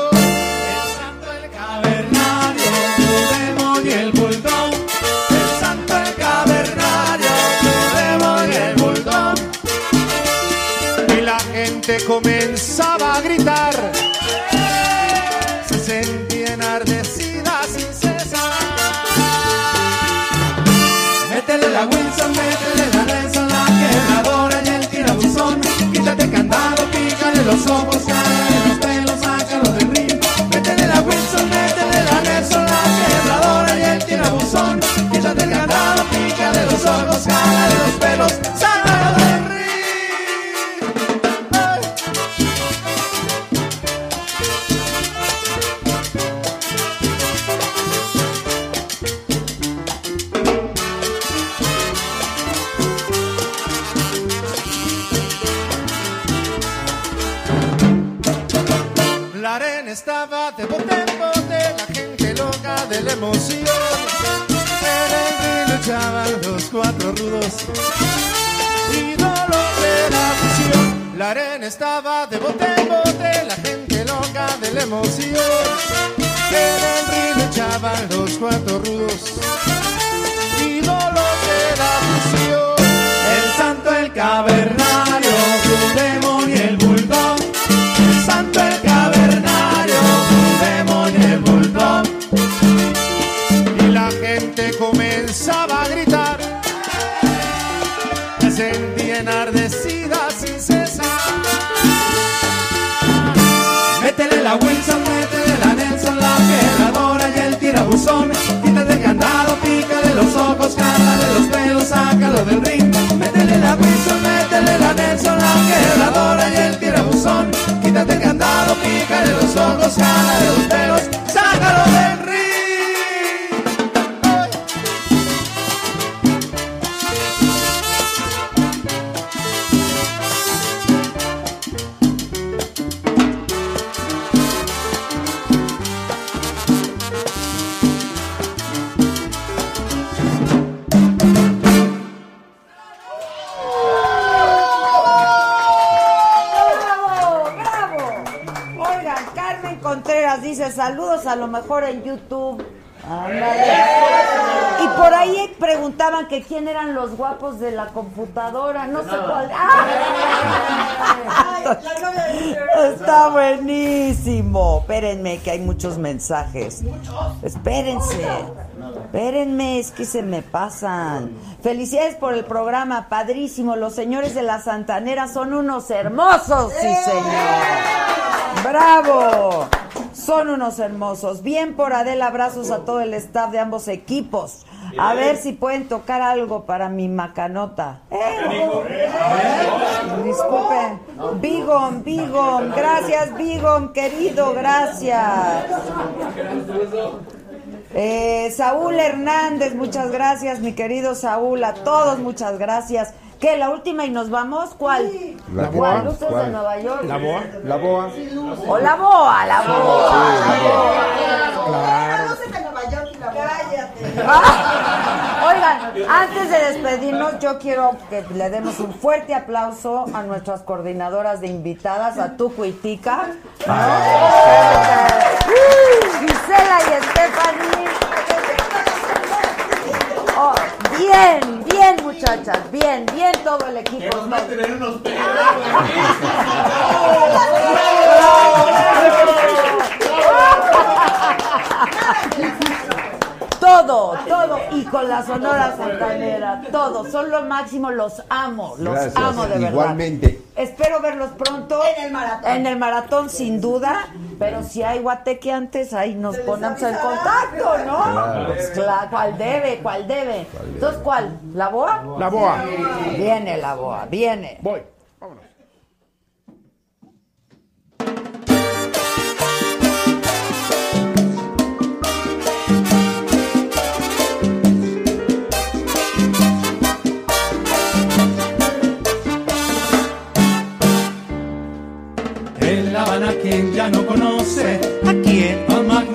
Comenzaba a gritar. Se sentía enardecida sin cesar. Métele la Wilson, métele la Nelson, la quebradora y el tirabuzón. Quítate el candado, pícale los ojos, ídolos de la fusión. La arena estaba de bote en bote, la gente loca de la emoción. En el ring luchaban los cuatro rudos, ídolos de la fusión. El santo, el cavernario, centro del ring. Métele la Wilson, métele la Nelson, la quebradora y el tirabuzón. Quítate el candado, pícale los ojos, jálale los pelos, sácalo del mejor en YouTube. Ándale. Y por ahí preguntaban que quién eran los guapos de la computadora, no sé cuál. ¡Ah! Está buenísimo. Espérenme que hay muchos mensajes. Espérense. Espérenme, es que se me pasan. Felicidades por el programa, padrísimo. Los señores de la Santanera son unos hermosos, sí señor. Bravo. Son unos hermosos. Bien por Adela, abrazos a todo el staff de ambos equipos. A ver si pueden tocar algo para mi macanota. Eh, Disculpen. Bigom, Bigom. Gracias, Bigom, querido. Gracias. Eh, Saúl Hernández, muchas gracias, mi querido Saúl. A todos, muchas gracias. ¿Qué? ¿La última y nos vamos? ¿Cuál? La ¿Cuál? boa. ¿Luces de. Nueva York? La boa. La boa. O la boa, la boa. Claro. de Nueva York y la Cállate. Oigan, antes de despedirnos, yo quiero que le demos un fuerte aplauso a nuestras coordinadoras de invitadas, a Tuco y Tica. ¿no? Uh, Gisela y Stephanie. Oh, bien, bien, muchachas, bien, bien todo el equipo. Vamos a tener unos Todo, todo. Y con la Sonora Santanera, todo. Son lo máximo, los amo, los Gracias. amo de verdad. Igualmente. Espero verlos pronto. En el maratón. En el maratón, sin duda. Pero si hay guateque antes, ahí nos ponemos en contacto, ¿no? Claro. Pues claro, ¿cuál debe? ¿Cuál debe? Entonces, ¿cuál? ¿La boa? La boa. Viene la boa, viene. Voy. No conoce a quien tan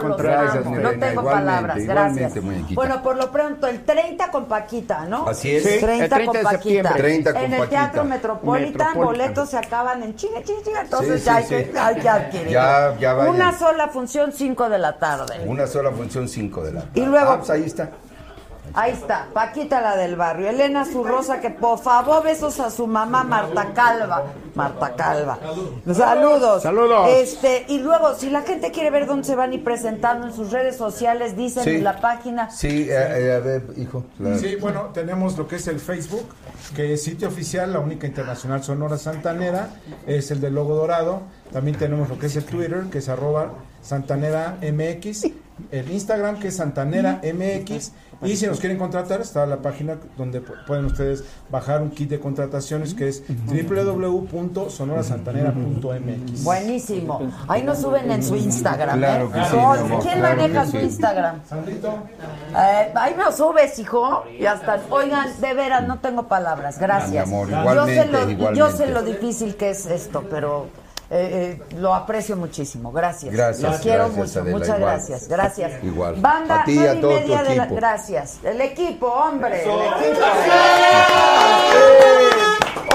Los amo, los amo. No Gracias, tengo igualmente, palabras. igualmente, Gracias. muñequita. Bueno, por lo pronto, el 30 con Paquita, ¿no? Así es. Sí, 30, el 30 con de Paquita. septiembre. 30 con en el Paquita. Teatro Metropolitan, Metropolitan. boletos se acaban en chinga, chinga, chinga. Entonces Sí, ya sí, hay, hay que adquirir. Ya, ya. Una sola función, 5 de la tarde. Una sola función, 5 de la tarde. Y luego- Ah, pues ahí está. Ahí está, Paquita la del barrio. Elena Zurrosa, que por favor besos a su mamá Marta Calva. Marta Calva. Saludos. Saludos. Este, y luego, si la gente quiere ver dónde se van y presentando en sus redes sociales, dicen Sí. en la página. Sí, eh, eh, a ver, hijo. la- Sí, bueno, tenemos lo que es el Facebook, que es sitio oficial, la única internacional Sonora Santanera, es el del logo dorado. También tenemos lo que es el Twitter, que es arroba Santanera MX, el Instagram, que es Santanera MX, y si nos quieren contratar, está la página donde pu- pueden ustedes bajar un kit de contrataciones, que es www.sonorasantanera.mx. Buenísimo. Ahí nos suben en su Instagram. Claro ¿eh? que sí, amor, ¿Quién claro maneja que su sí. Instagram? Sandrito. Eh, ahí lo subes, hijo. Ya están. Oigan, de veras, no tengo palabras. Gracias. Mi amor, yo, sé igualmente, lo, yo sé lo difícil que es esto, pero eh, eh, lo aprecio muchísimo. Gracias. Gracias, Los quiero gracias, mucho. Adela, Muchas igual. gracias. Gracias. Igual. Banda, A ti y nueve a y todo tu media de la-. Gracias. El equipo, hombre. El equipo.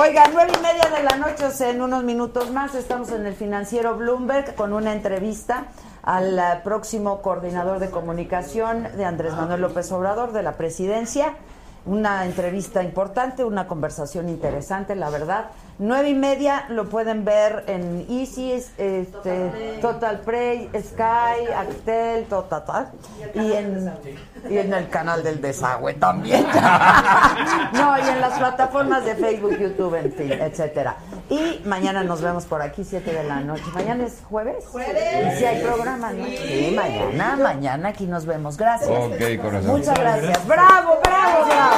Oiga, nueve y media de la noche, o sea, en unos minutos más, estamos en el financiero Bloomberg con una entrevista al eh, próximo coordinador de comunicación de Andrés Manuel López Obrador de la presidencia. Una entrevista importante, una conversación interesante, la verdad. Nueve y media lo pueden ver en Easy, este, Total Play, Sky, Actel, Total, tal, y en, y en el canal del desagüe también. no, y en las plataformas de Facebook, YouTube, en fin, etcétera. Y mañana nos vemos por aquí, 7 de la noche. ¿Mañana es jueves? Jueves. ¿Y si hay programa, no? Sí, mañana, mañana aquí nos vemos. Gracias. Ok, corazón. Muchas gracias. Bravo, bravo, bravo.